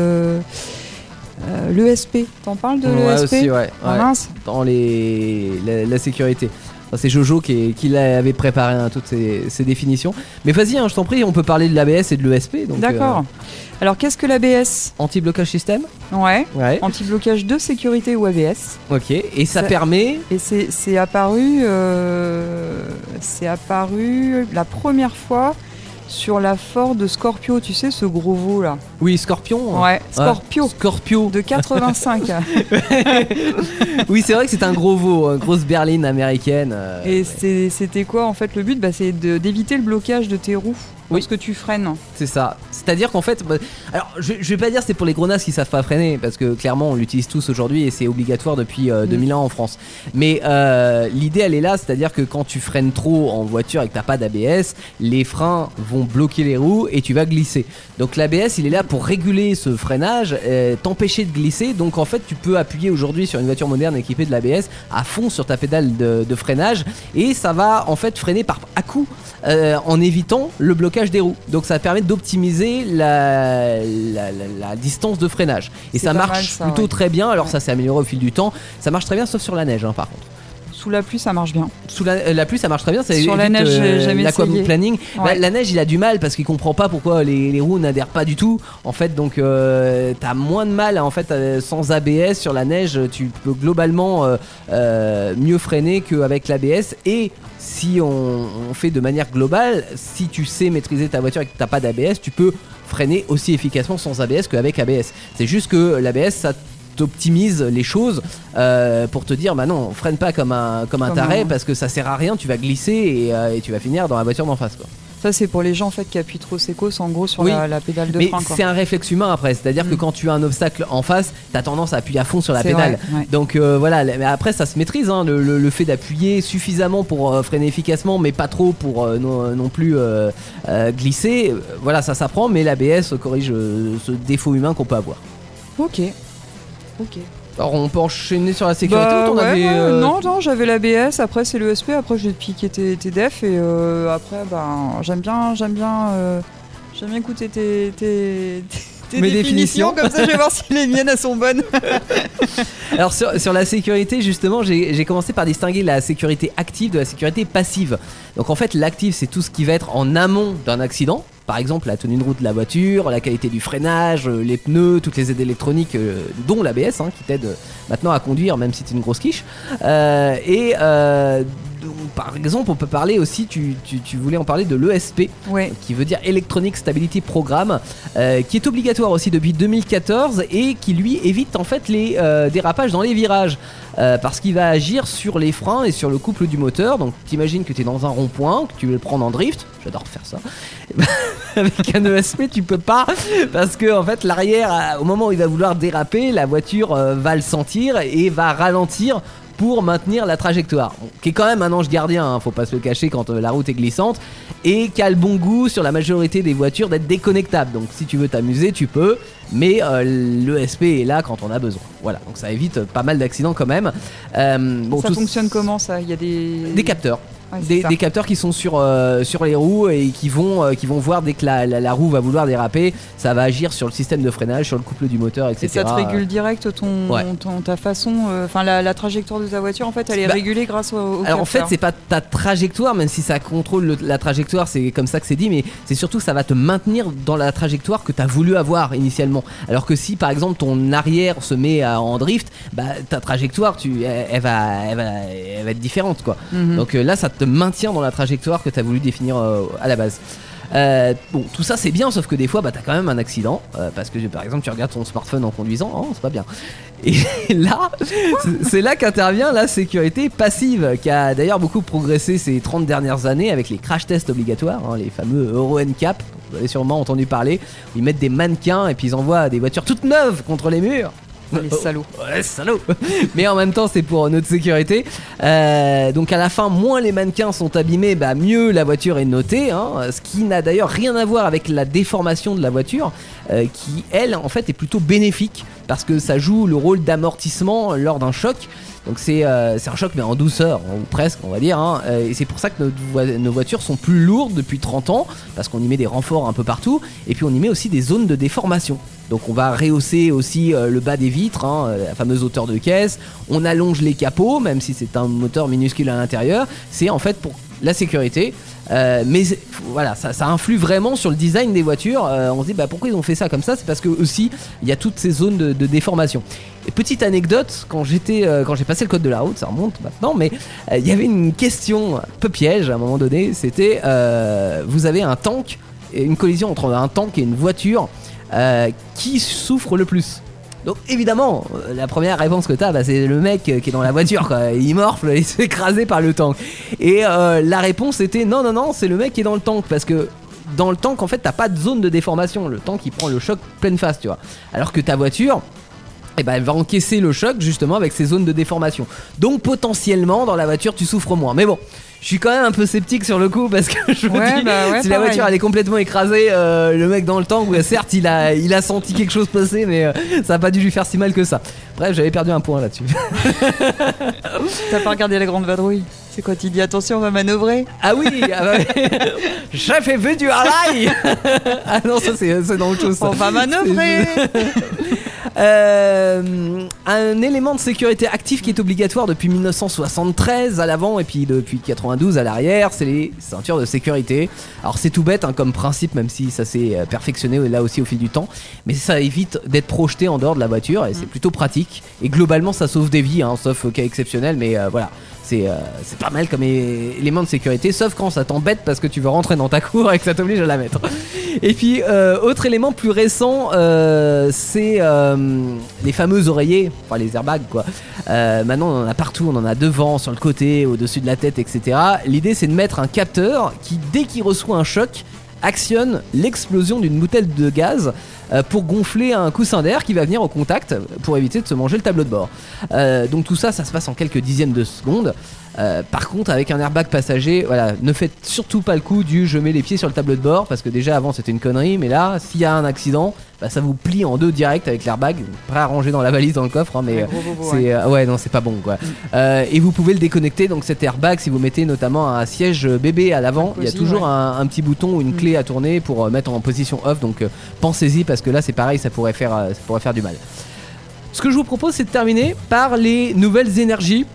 L'ESP. T'en parles de ouais, l'ESP aussi, ouais. Ah ouais. mince. Dans les, la, la sécurité. Enfin, C'est Jojo qui, qui l'avait préparé hein, toutes ces, ces définitions. Mais vas-y, hein, je t'en prie, on peut parler de l'ABS et de l'ESP. donc, D'accord. euh, Alors qu'est-ce que l'ABS Anti-blocage système Ouais. Ouais. Anti-blocage de sécurité ou ABS. Ok. Et ça Ça- permet. Et c'est c'est apparu, euh, c'est apparu la première fois sur la Ford Scorpio, tu sais, ce gros veau là. Oui, Scorpion. Ouais, Scorpio. Scorpio. De 85. [LAUGHS] Oui, c'est vrai que c'est un gros veau, une grosse berline américaine. euh, Et c'était quoi en fait le but? Bah, C'est d'éviter le blocage de tes roues Oui. lorsque tu freines. C'est ça. C'est-à-dire qu'en fait, bah, alors je, je vais pas dire c'est pour les gros nazes qui savent pas freiner parce que clairement on l'utilise tous aujourd'hui et c'est obligatoire depuis euh, Mm. 2001 en France. Mais euh, l'idée elle est là, c'est-à-dire que quand tu freines trop en voiture et que t'as pas d'ABS, les freins vont bloquer les roues et tu vas glisser. Donc l'ABS il est là pour réguler ce freinage, euh, t'empêcher de glisser. Donc en fait tu peux appuyer aujourd'hui sur une voiture moderne équipée de l'ABS à fond sur ta pédale de, de freinage et ça va en fait freiner par à coup euh, en évitant le blocage des roues. Donc ça permet d'optimiser la, la, la- la distance de freinage. Et ça marche mal, ça, plutôt ouais. très bien. Alors Ouais. ça s'est amélioré au fil du temps. Ça marche très bien sauf sur la neige hein, par contre. Sous la pluie, ça marche bien. Sous la, euh, la pluie, ça marche très bien. Ça Sur la neige, j'ai jamais essayé. Bah, Ouais. la neige, il a du mal parce qu'il comprend pas pourquoi les, les roues n'adhèrent pas du tout. En fait, donc euh, t'as moins de mal. En fait, euh, sans ABS sur la neige, tu peux globalement euh, euh, mieux freiner qu'avec l'ABS. Et si on, on fait de manière globale, si tu sais maîtriser ta voiture et que t'as pas d'ABS, tu peux freiner aussi efficacement sans ABS qu'avec ABS. C'est juste que l'ABS, ça t'optimise les choses euh, pour te dire bah non freine pas comme un comme un Comme taré un- parce que ça sert à rien tu vas glisser et, euh, et tu vas finir dans la voiture d'en face quoi. Ça, c'est pour les gens en fait qui appuient trop sécos en gros sur Oui. la, la pédale de mais frein. c'est un réflexe humain après c'est à dire que Mm. quand tu as un obstacle en face t'as tendance à appuyer à fond sur la pédale vrai, ouais. donc euh, voilà mais après ça se maîtrise hein, le, le- le fait d'appuyer suffisamment pour euh, freiner efficacement mais pas trop pour euh, non, non plus glisser voilà ça s'apprend mais l'ABS corrige ce défaut humain qu'on peut avoir Ok. Ok. alors on peut enchaîner sur la sécurité Bah, ou t'en ouais, avais, ouais, euh, Non, non, j'avais l'ABS, après c'est l'ESP, après j'ai piqué tes, tes defs et euh, après ben j'aime bien, j'aime bien, euh, j'aime bien écouter tes, tes, tes Mes définitions, définitions. comme ça je vais voir si les miennes elles sont bonnes. [LAUGHS] Alors sur, sur la sécurité justement j'ai commencé par distinguer la sécurité active de la sécurité passive. Donc en fait l'active c'est tout ce qui va être en amont d'un accident. Par exemple la tenue de route de la voiture, la qualité du freinage, euh, les pneus, toutes les aides électroniques euh, dont l'ABS hein, qui t'aide maintenant à conduire même si t'es une grosse quiche. Euh, et euh, par exemple on peut parler aussi, tu, tu- tu voulais en parler de l'ESP Ouais. qui veut dire Electronic Stability Program, euh, qui est obligatoire aussi depuis 2014 et qui lui évite en fait les euh, dérapages dans les virages. euh, parce qu'il va agir sur les freins et sur le couple du moteur. Donc t'imagines que tu es dans un rond-point, que tu veux le prendre en drift, j'adore faire ça. Et ben, [LAUGHS] Avec un ESP tu peux pas parce que en fait l'arrière, au moment où il va vouloir déraper, la voiture va le sentir et va ralentir pour maintenir la trajectoire. Qui est quand même un ange gardien, hein, faut pas se le cacher quand euh, la route est glissante, et qui a le bon goût sur la majorité des voitures d'être déconnectable. Donc si tu veux t'amuser, tu peux, mais euh, l'ESP est là quand on a besoin. Voilà, donc ça évite pas mal d'accidents quand même. Euh, bon, ça tout- fonctionne comment ça? Il y a des. Des capteurs. Ouais, Des, capteurs qui sont sur, euh, sur les roues et qui vont, euh, qui vont voir dès que la, la- la roue va vouloir déraper, ça va agir sur le système de freinage, sur le couple du moteur, etc. Et ça te régule direct ton, Ouais. ton- ta façon, euh, enfin la, la trajectoire de ta voiture en fait elle est Bah, régulée grâce au, au Alors en fait c'est pas ta trajectoire même si ça contrôle le- la trajectoire c'est comme ça que c'est dit mais c'est surtout que ça va te maintenir dans la trajectoire que tu as voulu avoir initialement alors que si par exemple ton arrière se met à- en drift bah ta trajectoire tu elle, elle va, elle, va, elle va être différente quoi Mhm. donc là ça te maintient dans la trajectoire que tu as voulu définir euh, à la base Euh, bon, tout ça c'est bien, sauf que des fois, bah, t'as quand même un accident euh, parce que par exemple, tu regardes ton smartphone en conduisant, oh, c'est pas bien. Et [LAUGHS] là, c'est- là qu'intervient la sécurité passive, qui a d'ailleurs beaucoup progressé ces 30 dernières années avec les crash tests obligatoires, hein, les fameux Euro NCAP. Vous avez sûrement entendu parler. Ils mettent des mannequins et puis ils envoient des voitures toutes neuves contre les murs. [LAUGHS] Les salauds. Ouais, salaud [LAUGHS] Mais en même temps, c'est pour notre sécurité. Euh, donc à la fin, moins les mannequins sont abîmés, bah, mieux la voiture est notée. hein. ce qui n'a d'ailleurs rien à voir avec la déformation de la voiture, euh, qui elle, en fait, est plutôt bénéfique parce que ça joue le rôle d'amortissement lors d'un choc. Donc c'est euh, c'est un choc mais en douceur, ou presque on va dire. hein. Euh, et c'est pour ça que nos voitures sont plus lourdes depuis 30 ans, parce qu'on y met des renforts un peu partout, et puis on y met aussi des zones de déformation. Donc on va rehausser aussi euh, le bas des vitres, hein, la fameuse hauteur de caisse. On allonge les capots, même si c'est un moteur minuscule à l'intérieur. C'est en fait pour la sécurité. Euh, mais voilà, ça, influe vraiment sur le design des voitures. Euh, on se dit bah, pourquoi ils ont fait ça comme ça? C'est parce que aussi il y a toutes ces zones de, déformation. Et petite anecdote, quand j'étais, euh, quand j'ai passé le code de la route, ça remonte maintenant, mais il y avait une question un peu piège à un moment donné. C'était vous avez un tank, une collision entre un tank et une voiture, qui souffre le plus? Donc évidemment, euh, la première réponse que t'as, bah, c'est le mec euh, qui est dans la voiture, quoi. Il morfle, [LAUGHS] il se fait écraser par le tank. Et euh, la réponse était non, non, non, c'est le mec qui est dans le tank, parce que dans le tank, en fait, t'as pas de zone de déformation. Le tank, il prend le choc pleine face, tu vois. Alors que ta voiture, eh ben, elle va encaisser le choc justement avec ces zones de déformation. Donc potentiellement, dans la voiture, tu souffres moins. Mais bon. Je suis quand même un peu sceptique sur le coup parce que je me Ouais, dis bah ouais, si la voiture elle est complètement écrasée, euh, le mec dans le ouais, certes il a, il a senti quelque chose passer, mais euh, ça a pas dû lui faire si mal que ça. Bref, j'avais perdu un point là-dessus. [LAUGHS] T'as pas regardé la grande vadrouille? C'est quand il dit attention on va manœuvrer? Ah oui, ah bah, chef est vu du haraï [LAUGHS] Ah non, ça c'est c'est dans autre chose. ça. On va manœuvrer [LAUGHS] Euh, un élément de sécurité actif qui est obligatoire depuis 1973 à l'avant et puis depuis 92 à l'arrière, c'est les ceintures de sécurité. Alors c'est tout bête hein, comme principe, même si ça s'est euh, perfectionné là aussi au fil du temps, mais ça évite d'être projeté en dehors de la voiture et c'est plutôt pratique. Et globalement, ça sauve des vies, hein, sauf cas exceptionnel, mais euh, voilà. C'est euh, c'est pas mal comme élément de sécurité, sauf quand ça t'embête parce que tu veux rentrer dans ta cour et que ça t'oblige à la mettre. Et puis, euh, autre élément plus récent, euh, c'est les fameux oreillers, enfin les airbags quoi. Maintenant, on en a partout, on en a devant, sur le côté, au-dessus de la tête, etc. L'idée, c'est de mettre un capteur qui, dès qu'il reçoit un choc, actionne l'explosion d'une bouteille de gaz euh, pour gonfler un coussin d'air qui va venir au contact pour éviter de se manger le tableau de bord. Euh, donc tout ça, ça se passe en quelques dixièmes de secondes. Euh, par contre, avec un airbag passager, voilà, ne faites surtout pas le coup du je mets les pieds sur le tableau de bord parce que déjà avant c'était une connerie, mais là, s'il y a un accident, bah, ça vous plie en deux direct avec l'airbag, prêt à ranger dans la valise dans le coffre, hein, mais bobo, c'est ouais. euh, ouais non c'est pas bon quoi. Euh, et vous pouvez le déconnecter donc cet airbag si vous mettez notamment un siège bébé à l'avant, il y a toujours ouais. un, un petit bouton ou une Mm. clé à tourner pour euh, mettre en position off donc euh, pensez-y parce que là c'est pareil ça pourrait faire euh, ça pourrait faire du mal. Ce que je vous propose c'est de terminer par les nouvelles énergies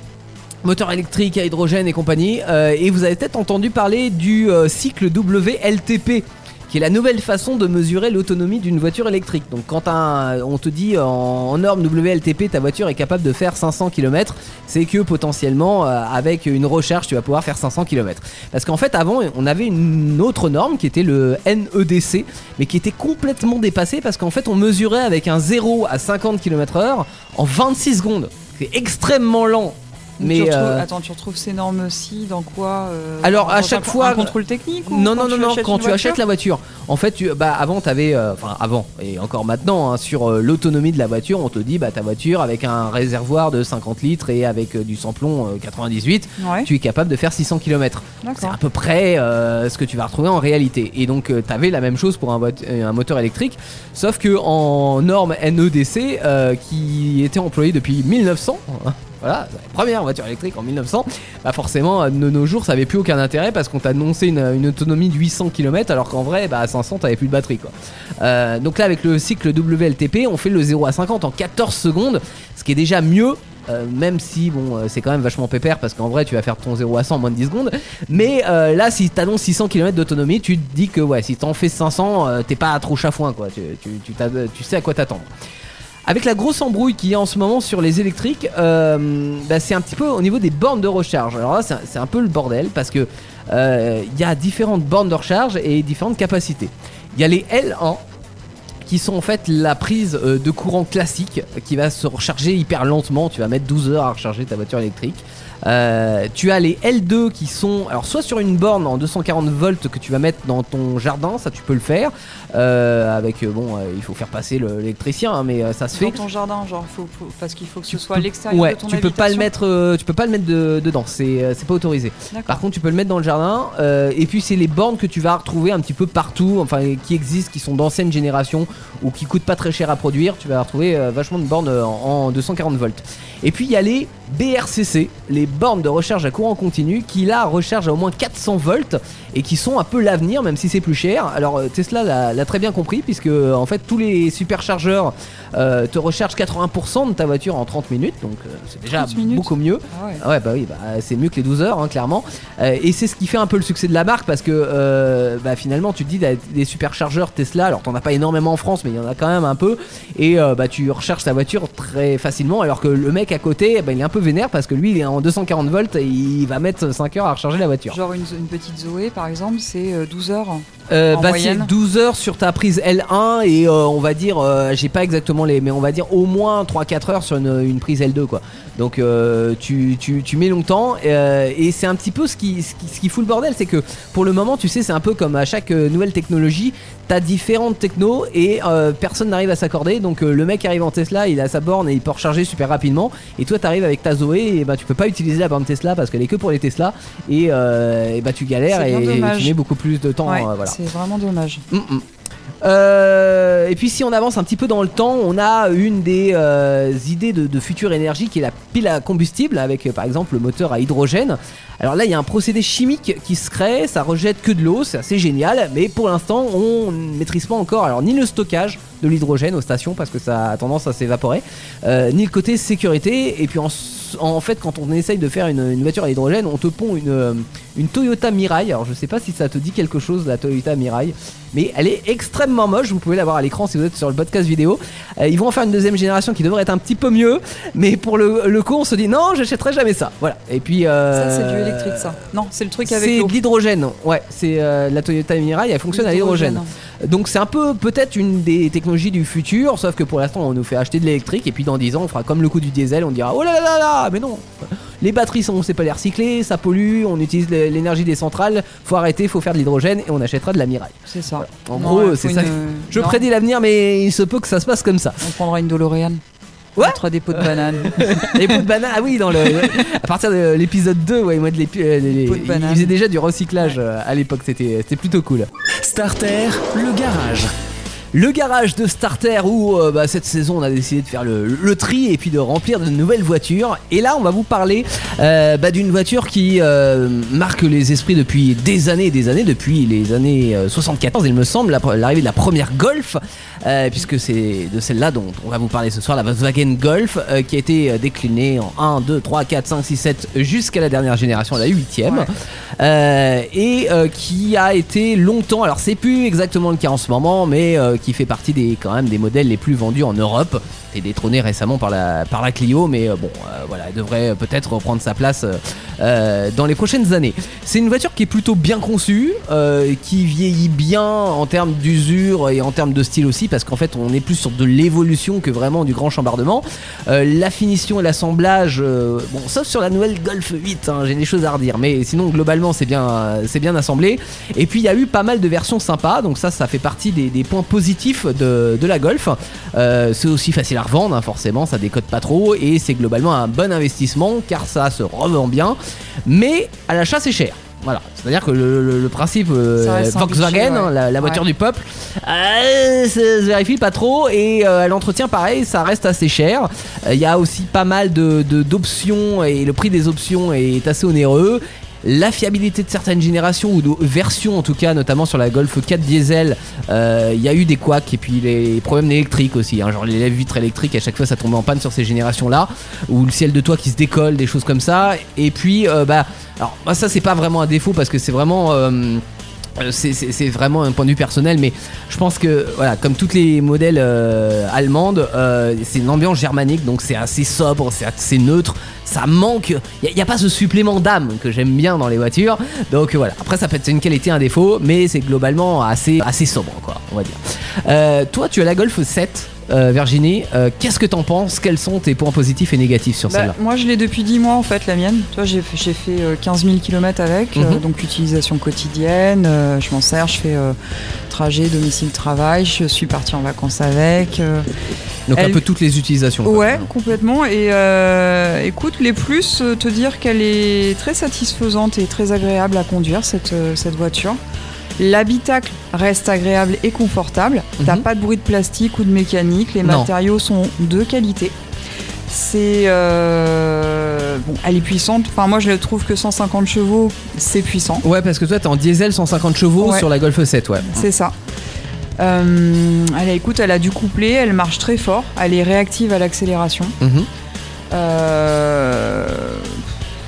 moteur électrique à hydrogène et compagnie Euh, et vous avez peut-être entendu parler du euh, cycle WLTP qui est la nouvelle façon de mesurer l'autonomie d'une voiture électrique. Donc quand on te dit en, en norme WLTP ta voiture est capable de faire 500 km, c'est que potentiellement euh, avec une recharge tu vas pouvoir faire 500 km. Parce qu'en fait avant on avait une autre norme qui était le NEDC mais qui était complètement dépassée parce qu'en fait on mesurait avec un 0 à 50 km/h en 26 secondes. C'est extrêmement lent. Mais tu retrouves- euh, Attends, tu retrouves ces normes-ci dans quoi euh, Alors, à chaque fois- contrôle technique ou non, non, non, non, quand tu achètes la voiture. En fait, tu, bah, avant, tu avais. Enfin, avant, et encore maintenant, hein, sur euh, l'autonomie de la voiture, on te dit, bah, ta voiture, avec un réservoir de 50 litres et avec euh, du samplon euh, 98, Ouais, tu es capable de faire 600 km. C'est à peu près euh, ce que tu vas retrouver en réalité. Et donc, tu avais la même chose pour un, euh, moteur électrique, sauf que en norme NEDC, euh, qui était employée depuis 1900. Voilà, première voiture électrique en 1900. Bah forcément, euh, de nos jours, ça avait plus aucun intérêt parce qu'on t'a annoncé une, une autonomie de 800 km alors qu'en vrai, bah, à 500, t'avais plus de batterie quoi. Euh, donc là, avec le cycle WLTP, on fait le 0 à 50 en 14 secondes, ce qui est déjà mieux. euh, même si bon euh, c'est quand même vachement pépère parce qu'en vrai tu vas faire ton 0 à 100 en moins de 10 secondes mais euh, là si t'annonces 600 km d'autonomie tu te dis que ouais si t'en fais 500 euh, t'es pas trop chafouin quoi tu, tu, tu, tu sais à quoi t'attendre avec la grosse embrouille qu'il y a en ce moment sur les électriques, euh, bah, c'est un petit peu au niveau des bornes de recharge. Alors là, c'est un, peu le bordel parce que euh, il y a différentes bornes de recharge et différentes capacités. Il y a les L1 qui sont en fait la prise euh, de courant classique qui va se recharger hyper lentement. Tu vas mettre 12 heures à recharger ta voiture électrique. Euh, tu as les L2 qui sont alors soit sur une borne en 240 volts que tu vas mettre dans ton jardin, ça tu peux le faire. Euh, avec euh, bon, euh, il faut faire passer le- l'électricien, hein, mais ça se fait. Dans ton jardin, genre, faut, faut- parce qu'il faut que ce soit à l'extérieur Ouais, de ton tu peux pas le mettre, tu peux pas le mettre de- dedans, c'est pas autorisé. Par contre, tu peux le mettre dans le jardin. et puis, c'est les bornes que tu vas retrouver un petit peu partout, enfin, qui existent, qui sont d'ancienne génération ou qui coûtent pas très cher à produire. Tu vas retrouver vachement de bornes en, en 240 volts. Et puis, il y a les BRCC, les bornes de recharge à courant continu, qui là rechargent à au moins 400 volts et qui sont un peu l'avenir, même si c'est plus cher. Alors, euh, Tesla l'a très bien compris, puisque euh, en fait, tous les superchargeurs euh, te rechargent 80% de ta voiture en 30 minutes, donc euh, c'est déjà 30 minutes. beaucoup mieux. Ah ouais. Ah ouais bah oui bah c'est mieux que les 12 heures hein, clairement Euh, et c'est ce qui fait un peu le succès de la marque parce que bah, finalement tu te dis des des superchargeurs Tesla alors t'en as pas énormément en France mais il y en a quand même un peu et bah tu recharges ta voiture très facilement alors que le mec à côté bah, il est un peu vénère parce que lui il est en 240 volts et il va mettre 5 heures à recharger la voiture Genre une, une petite Zoé par exemple, c'est euh, 12 heures. euh, En bah c'est moyenne 12 heures sur ta prise L1 et euh, on va dire euh, j'ai pas exactement les mais on va dire au moins 3-4 heures sur une, une prise L2 quoi donc euh, tu, tu, tu mets longtemps euh, et c'est un petit peu ce qui, ce, qui, ce qui fout le bordel c'est que pour le moment tu sais c'est un peu comme à chaque euh, nouvelle technologie t'as différentes technos et euh, personne n'arrive à s'accorder. Donc euh, le mec arrive en Tesla il a sa borne et il peut recharger super rapidement. Et toi t'arrives avec ta Zoé et bah tu peux pas utiliser la borne Tesla parce qu'elle est que pour les Tesla. Et, euh, et bah tu galères et, tu mets beaucoup plus de temps Ouais, voilà. C'est vraiment dommage. Mm, mm. Euh, et puis si on avance un petit peu dans le temps, on a une des euh, idées de, future énergie qui est la pile à combustible avec euh, par exemple le moteur à hydrogène. Alors là il y a un procédé chimique qui se crée, ça rejette que de l'eau, c'est assez génial, mais pour l'instant on ne maîtrise pas encore alors ni le stockage de l'hydrogène aux stations parce que ça a tendance à s'évaporer, ni le côté sécurité. Et puis en, fait quand on essaye de faire une, voiture à hydrogène, on te pond une, une Toyota Mirai. Alors je sais pas si ça te dit quelque chose la Toyota Mirai, mais elle est extrêmement moche. Vous pouvez la voir à l'écran si vous êtes sur le podcast vidéo. Euh, ils vont en faire une deuxième génération qui devrait être un petit peu mieux, mais pour le, le coup on se dit non, j'achèterai jamais ça. Voilà. Et puis euh, Ça, c'est du électrique, ça. Non, c'est le truc avec c'est de l'hydrogène, ouais. C'est euh, la Toyota Mirai, elle fonctionne à l'hydrogène. Donc c'est un peu peut-être une des technologies du futur, sauf que pour l'instant on nous fait acheter de l'électrique et puis dans 10 ans on fera comme le coup du diesel, on dira oh là là là là, mais non. Les batteries sont, c'est pas les recycler, ça pollue, on utilise l'énergie des centrales, faut arrêter, faut faire de l'hydrogène et on achètera de la Mirai. C'est ça. En Non, gros, c'est ça. une- Je non, prédis l'avenir, mais il se peut que ça se passe comme ça. On prendra une DeLorean. Ouais. Entre [LAUGHS] des pots de banane. les pots de banane, ah oui, dans le, à partir de l'épisode 2, ouais, moi, de l'épi- euh, les- Pots de ils banane. faisaient déjà du recyclage euh, à l'époque, c'était c'était plutôt cool. Starter, le garage. Le garage de Starter où euh, bah, cette saison on a décidé de faire le, le tri et puis de remplir de nouvelles voitures. Et là on va vous parler euh, bah, d'une voiture qui euh, marque les esprits depuis des années et des années, depuis les années euh, 74 il me semble, la- l'arrivée de la première Golf, puisque c'est de celle-là dont on va vous parler ce soir, la Volkswagen Golf, qui a été déclinée en 1, 2, 3, 4, 5, 6, 7 jusqu'à la dernière génération, la huitième. Ouais. Euh, et qui a été longtemps, alors c'est plus exactement le cas en ce moment, mais qui fait partie des quand même des modèles les plus vendus en Europe. Et détrôné récemment par la par la Clio, mais euh, bon, euh, voilà, elle devrait peut-être reprendre sa place euh, dans les prochaines années. C'est une voiture qui est plutôt bien conçue, qui vieillit bien en termes d'usure et en termes de style aussi, parce qu'en fait on est plus sur de l'évolution que vraiment du grand chambardement. La finition et l'assemblage, bon, sauf sur la nouvelle Golf 8, hein, j'ai des choses à redire, mais sinon globalement c'est bien, c'est bien assemblé. Et puis il y a eu pas mal de versions sympas, donc ça, ça fait partie des, points positifs de, de la Golf. C'est aussi facile à revendre, hein, forcément, ça décode pas trop, et c'est globalement un bon investissement car ça se revend bien, mais à l'achat c'est cher. Voilà, c'est-à-dire que le, le- le principe euh, Volkswagen, ouais. hein, la, la voiture Ouais. du peuple, euh, ça se vérifie pas trop et euh, à l'entretien pareil, ça reste assez cher. Euh, Il y a aussi pas mal de de- d'options et le prix des options est assez onéreux. La fiabilité de certaines générations ou de versions en tout cas, notamment sur la Golf 4 diesel, euh, il y a eu des couacs et puis les problèmes électriques aussi, hein, genre les lèvres-vitres électriques à chaque fois ça tombait en panne sur ces générations-là, ou le ciel de toit qui se décolle, des choses comme ça. Et puis euh, bah, alors moi, ça c'est pas vraiment un défaut parce que c'est vraiment euh, euh, c'est- c'est vraiment un point de vue personnel, mais je pense que voilà, comme toutes les modèles euh, allemandes, euh, c'est une ambiance germanique, donc c'est assez sobre, c'est assez neutre. Ça manque, il n'y a, pas ce supplément d'âme que j'aime bien dans les voitures. Donc voilà, après ça peut être une qualité, un défaut, mais c'est globalement assez, assez sobre, quoi, on va dire. Euh, toi, tu as la Golf 7. Euh, Virginie, euh, qu'est-ce que t'en penses? Quels sont tes points positifs et négatifs sur Bah, celle-là? moi, je l'ai depuis 10 mois en fait, la mienne. Tu vois, j'ai fait, j'ai fait euh, 15 000 km avec, euh, Mhm. donc utilisation quotidienne. je m'en sers, je fais trajet, domicile, travail. Je suis partie en vacances avec. Donc un peu toutes les utilisations. quoi. Ouais, complètement. Et écoute, les plus, te dire qu'elle est très satisfaisante et très agréable à conduire, cette, cette voiture. L'habitacle reste agréable et confortable. T'as Mhm. pas de bruit de plastique ou de mécanique. Les Non. matériaux sont de qualité. C'est euh, bon, elle est puissante. Enfin, moi, je trouve que 150 chevaux, c'est puissant. Ouais, parce que toi, t'es en diesel 150 chevaux Ouais. sur la Golf 7, ouais. C'est ça. Euh, elle, a- écoute, elle a du couplet, elle marche très fort, elle est réactive à l'accélération. Mhm. Euh,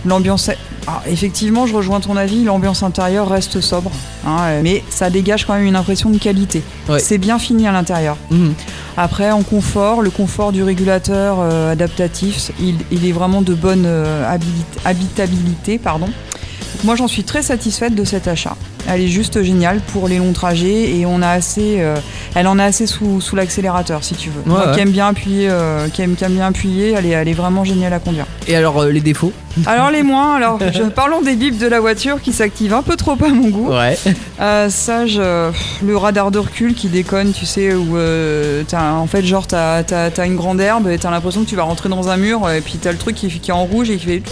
L'ambiance. Ah, effectivement, je rejoins ton avis, l'ambiance intérieure reste sobre, hein, mais ça dégage quand même une impression de qualité. Ouais. C'est bien fini à l'intérieur. Mhm. Après, en confort, le confort du régulateur euh, adaptatif, il, il est vraiment de bonne euh, habitabilité. Pardon. Donc moi, j'en suis très satisfaite de cet achat. Elle est juste géniale pour les longs trajets et on a assez, euh, elle en a assez sous, sous l'accélérateur, si tu veux. Ouais, moi ouais. qui aime bien appuyer, euh, qui aime, qui aime bien appuyer, elle est, elle est vraiment géniale à conduire. Et alors, euh, les défauts? Alors les moins, alors [LAUGHS] je, parlons des bips de la voiture qui s'activent un peu trop à mon goût. Ouais. Euh, ça, je- le radar de recul qui déconne, tu sais, où euh, t'as- en fait, genre, t'as as, une grande herbe et t'as l'impression que tu vas rentrer dans un mur et puis t'as le truc qui, qui est en rouge et qui fait.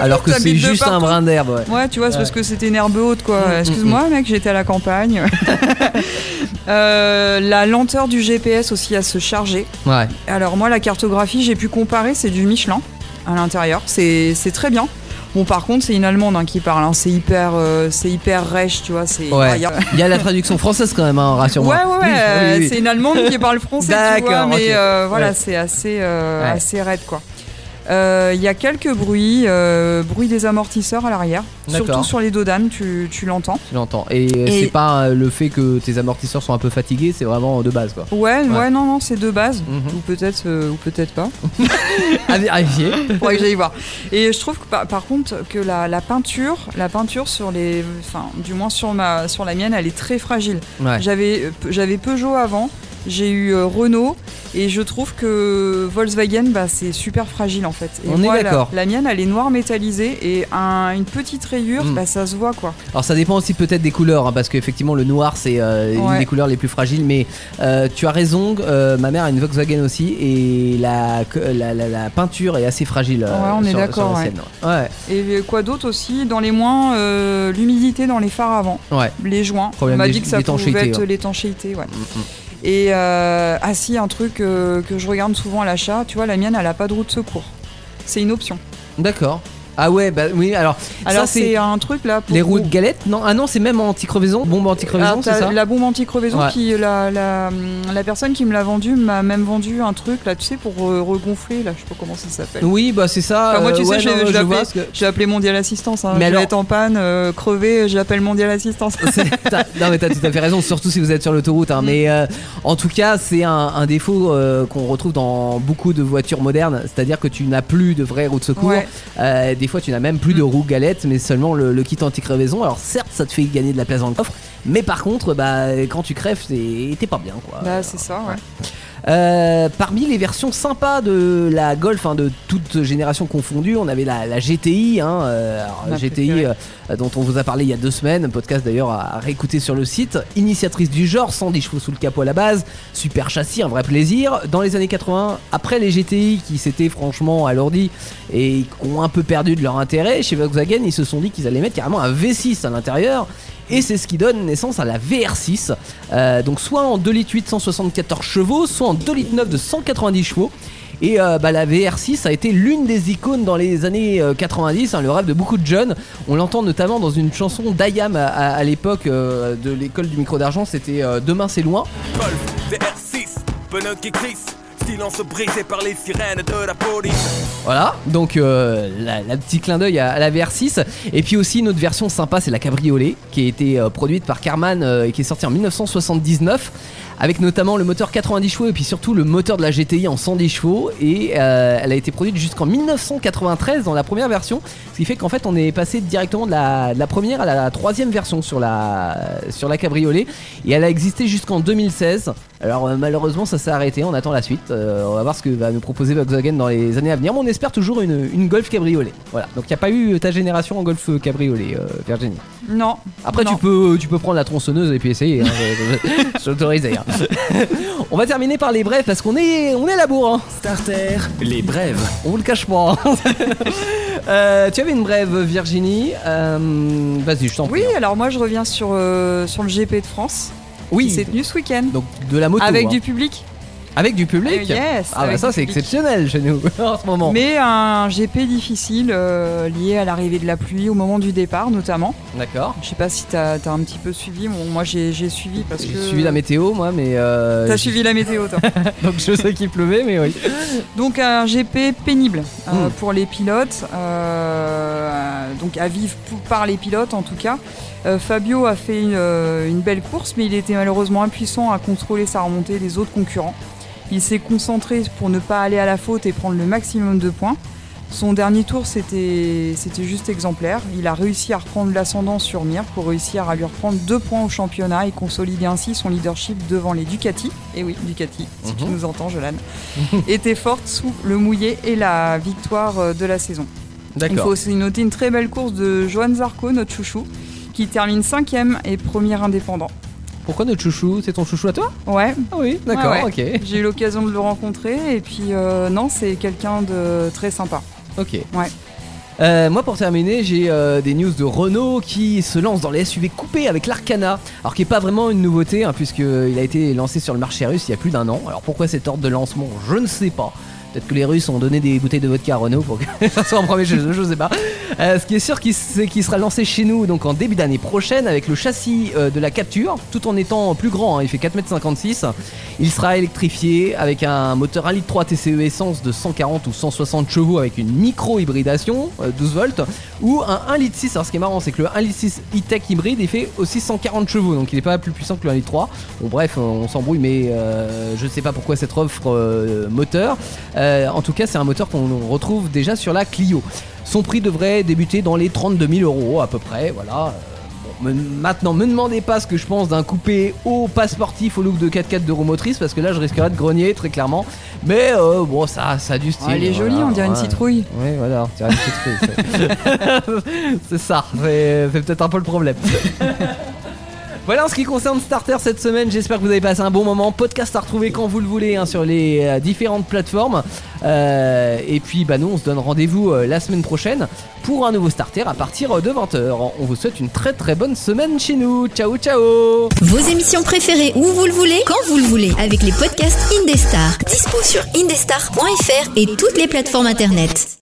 Alors que c'est juste un brin d'herbe. Ouais. Ouais, tu vois, c'est Ouais. parce que c'était une herbe haute, quoi. Mm, Excuse-moi, mec, j'étais à la campagne. [LAUGHS] Euh, la lenteur du GPS aussi à se charger. Ouais. Alors, moi, la cartographie, j'ai pu comparer, c'est du Michelin à l'intérieur. C'est très bien. Bon, par contre, c'est une allemande hein, qui parle. hein. C'est hyper, euh, c'est hyper rêche, tu vois. C'est. Il y a- Il y a la traduction française quand même, hein, rassure-moi. Ouais, ouais, ouais. Oui, oui, oui. C'est une allemande qui parle français, tu vois. D'accord, Mais euh, voilà, Ouais. c'est assez, euh, assez raide, quoi. Euh, Il y a quelques bruits, euh, bruit des amortisseurs à l'arrière, surtout sur les dodanes, tu, tu l'entends. Tu l'entends. Et, euh, Et- c'est pas le fait que tes amortisseurs sont un peu fatigués, c'est vraiment de base quoi. Ouais, ouais, Ouais. non, non, c'est de base, Mhm. ou peut-être, ou peut-être pas. [LAUGHS] À vérifier. [LAUGHS] Que j'aille voir. Et je trouve que par, par contre que la, la peinture, la peinture sur les, enfin, du moins sur ma, sur la mienne, elle est très fragile. Ouais. J'avais, j'avais Peugeot avant, j'ai eu euh, Renault. Et je trouve que Volkswagen, bah, c'est super fragile en fait. Et On est moi, d'accord. La, mienne, elle est noire métallisée et un- une petite rayure, Mm. bah, ça se voit quoi. Alors ça dépend aussi peut-être des couleurs, hein, parce qu'effectivement le noir c'est euh, une des couleurs les plus fragiles, mais euh, tu as raison, ma mère a une Volkswagen aussi, et la, la, la- la peinture est assez fragile. Ouais, on est d'accord, ouais. Ouais, Et quoi d'autre aussi? Dans les moins, l'humidité dans les phares avant, ouais. les joints. Problème on m'a dit que ça pouvait être l'étanchéité. Mm, mm. Et euh, si, un truc euh, que je regarde souvent à l'achat, tu vois, la mienne, elle a pas de roue de secours. C'est une option. D'accord. Ah ouais, bah oui, alors, Alors c'est un truc là pour les roues de galette Non, ah non, c'est même anti-crevaison, bombe anti-crevaison, c'est ça la bombe anti-crevaison Ouais. qui la, la, la personne qui me l'a vendu m'a même vendu un truc là tu sais pour euh, regonfler là je sais pas comment ça s'appelle. Oui, bah c'est ça. Enfin, moi, tu euh, sais, ouais, je- non, je je que- appelé Mondial Assistance. Hein. Mais alors- en panne, euh, crevé, j'appelle Mondial Assistance. [LAUGHS] Non mais t'as tout à fait raison, surtout si vous êtes sur l'autoroute. hein. Mm. Mais euh, en tout cas, c'est un, un défaut qu'on retrouve dans beaucoup de voitures modernes, c'est-à-dire que tu n'as plus de vraies roues de secours. Ouais. Des fois, tu n'as même plus de roues galettes, mais seulement le, le kit anti-crevaison. Alors certes, ça te fait gagner de la place dans le coffre, mais par contre, bah quand tu crèves, t'es pas bien quoi. Bah, c'est ça, ouais. Euh, parmi les versions sympas de la Golf, hein, de toute génération confondue, on avait la, la GTI, hein, euh, alors, GTI euh, dont on vous a parlé il y a deux semaines, un podcast d'ailleurs à, à réécouter sur le site. Initiatrice du genre, 110 chevaux sous le capot à la base, super châssis, un vrai plaisir. Dans les années 80, après les GTI qui s'étaient franchement alourdis et qui ont un peu perdu de leur intérêt, chez Volkswagen ils se sont dit qu'ils allaient mettre carrément un V6 à l'intérieur. Et c'est ce qui donne naissance à la VR6. Euh, donc soit en 2 litres 8 174 chevaux, soit en 2 litres 9 de 190 chevaux. Et euh, bah, la VR6 a été l'une des icônes dans les années euh, 90, hein, le rêve de beaucoup de jeunes. On l'entend notamment dans une chanson d'Ayam à, l'époque euh, de l'école du micro d'argent, c'était euh, Demain c'est loin. Golf, VR6, pneus qui crissent, la. Voilà, donc euh, la, la petit clin d'œil à, la VR6. Et puis aussi une autre version sympa, c'est la Cabriolet, qui a été euh, produite par Carman euh, et qui est sortie en 1979, avec notamment le moteur 90 chevaux et puis surtout le moteur de la GTI en 110 chevaux. Et elle a été produite jusqu'en 1993 dans la première version, ce qui fait qu'en fait on est passé directement de la, de la première à la troisième version sur la, sur la Cabriolet. Et elle a existé jusqu'en 2016. Alors euh, malheureusement ça s'est arrêté, on attend la suite. Euh, on va voir ce que va nous proposer Volkswagen dans les années à venir. Mais on espère toujours une, une Golf Cabriolet. Voilà, donc il n'y a pas eu ta génération en Golf Cabriolet, euh, Virginie? Non. Après Non. tu peux, tu peux prendre la tronçonneuse et puis essayer. Hein, je- je- [LAUGHS] on va terminer par les brefs parce qu'on est, on est à la bourre. hein. Starter, les brèves. On vous le cache pas. [LAUGHS] Euh, tu avais une brève Virginie. Euh, Vas-y, je t'en prie. Oui, alors moi je reviens sur, euh, sur le GP de France Oui. s'est tenu ce week-end. Donc de la moto. Avec hein. du public. Avec du public. Euh, yes, Ah bah ça c'est exceptionnel chez nous [LAUGHS] en ce moment. Mais un GP difficile euh, lié à l'arrivée de la pluie au moment du départ notamment. D'accord. Je sais pas si t'as as un petit peu suivi. Bon, moi j'ai j'ai suivi parce J'ai que. suivi la météo moi mais euh, T'as j'ai- suivi la météo toi. [LAUGHS] donc je sais qu'il pleuvait mais oui. Donc un GP pénible euh, Mm. pour les pilotes, euh, donc à vivre par les pilotes en tout cas. Euh, Fabio a fait une, euh, une belle course, mais il était malheureusement impuissant à contrôler sa remontée des autres concurrents. Il s'est concentré pour ne pas aller à la faute et prendre le maximum de points. Son dernier tour, c'était juste exemplaire. Il a réussi à reprendre l'ascendant sur Mir pour réussir à lui reprendre deux points au championnat et consolider ainsi son leadership devant les Ducati. Et oui, Ducati, si tu Mhm. nous entends, Jolan [LAUGHS] était forte sous le mouillé et la victoire euh, de la saison. Il faut aussi noter une très belle course de Johan Zarco, notre chouchou, qui termine cinquième et premier indépendant. Pourquoi notre chouchou? C'est ton chouchou à toi? Ouais, Ah oui, d'accord, Ouais, ok. j'ai eu l'occasion de le rencontrer et puis euh, non, c'est quelqu'un de très sympa. Ok. Ouais. Euh, moi pour terminer j'ai euh, des news de Renault qui se lance dans les SUV coupés avec l'Arcana alors qui est pas vraiment une nouveauté hein, puisqu'il a été lancé sur le marché russe il y a plus d'un an alors pourquoi cet ordre de lancement? Je ne sais pas Peut-être que les Russes ont donné des bouteilles de vodka à Renault pour que [LAUGHS] ça soit en premier chez eux, je sais pas. Euh, ce qui est sûr, c'est qu'il sera lancé chez nous donc en début d'année prochaine avec le châssis euh, de la Capture, tout en étant plus grand. hein, il fait 4m56. Il sera électrifié avec un moteur 1 litre 3 TCE essence de 140 ou 160 chevaux avec une micro-hybridation, euh, 12 volts, ou un 1 litre 6. Alors ce qui est marrant, c'est que le 1 litre 6 e-tech hybride, il fait aussi 140 chevaux, donc il n'est pas plus puissant que le 1 litre 3. Bon bref, on s'embrouille, mais euh, je ne sais pas pourquoi cette offre euh, moteur. Euh, en tout cas, c'est un moteur qu'on retrouve déjà sur la Clio. Son prix devrait débuter dans les 32 000 euros à peu près, voilà. Euh, Bon, me- maintenant, me demandez pas ce que je pense d'un coupé haut pas sportif au look de 4x4 de roue motrice parce que là je risquerais de grogner très clairement. Mais euh, bon, ça, ça a du style. Ah, elle est jolie, on dirait une citrouille. Oui, voilà, on dirait une citrouille. [LAUGHS] [LAUGHS] c'est- ça, c'est peut-être un peu le problème. [LAUGHS] Voilà en ce qui concerne Starter cette semaine, j'espère que vous avez passé un bon moment. Podcast à retrouver quand vous le voulez hein, sur les euh, différentes plateformes. Euh, et puis bah nous on se donne rendez-vous euh, la semaine prochaine pour un nouveau Starter à partir de 20h. On vous souhaite une très très bonne semaine chez nous. Ciao ciao Vos émissions préférées où vous le voulez, quand vous le voulez, avec les podcasts Indestar. Dispo sur indestar.fr et toutes les plateformes internet.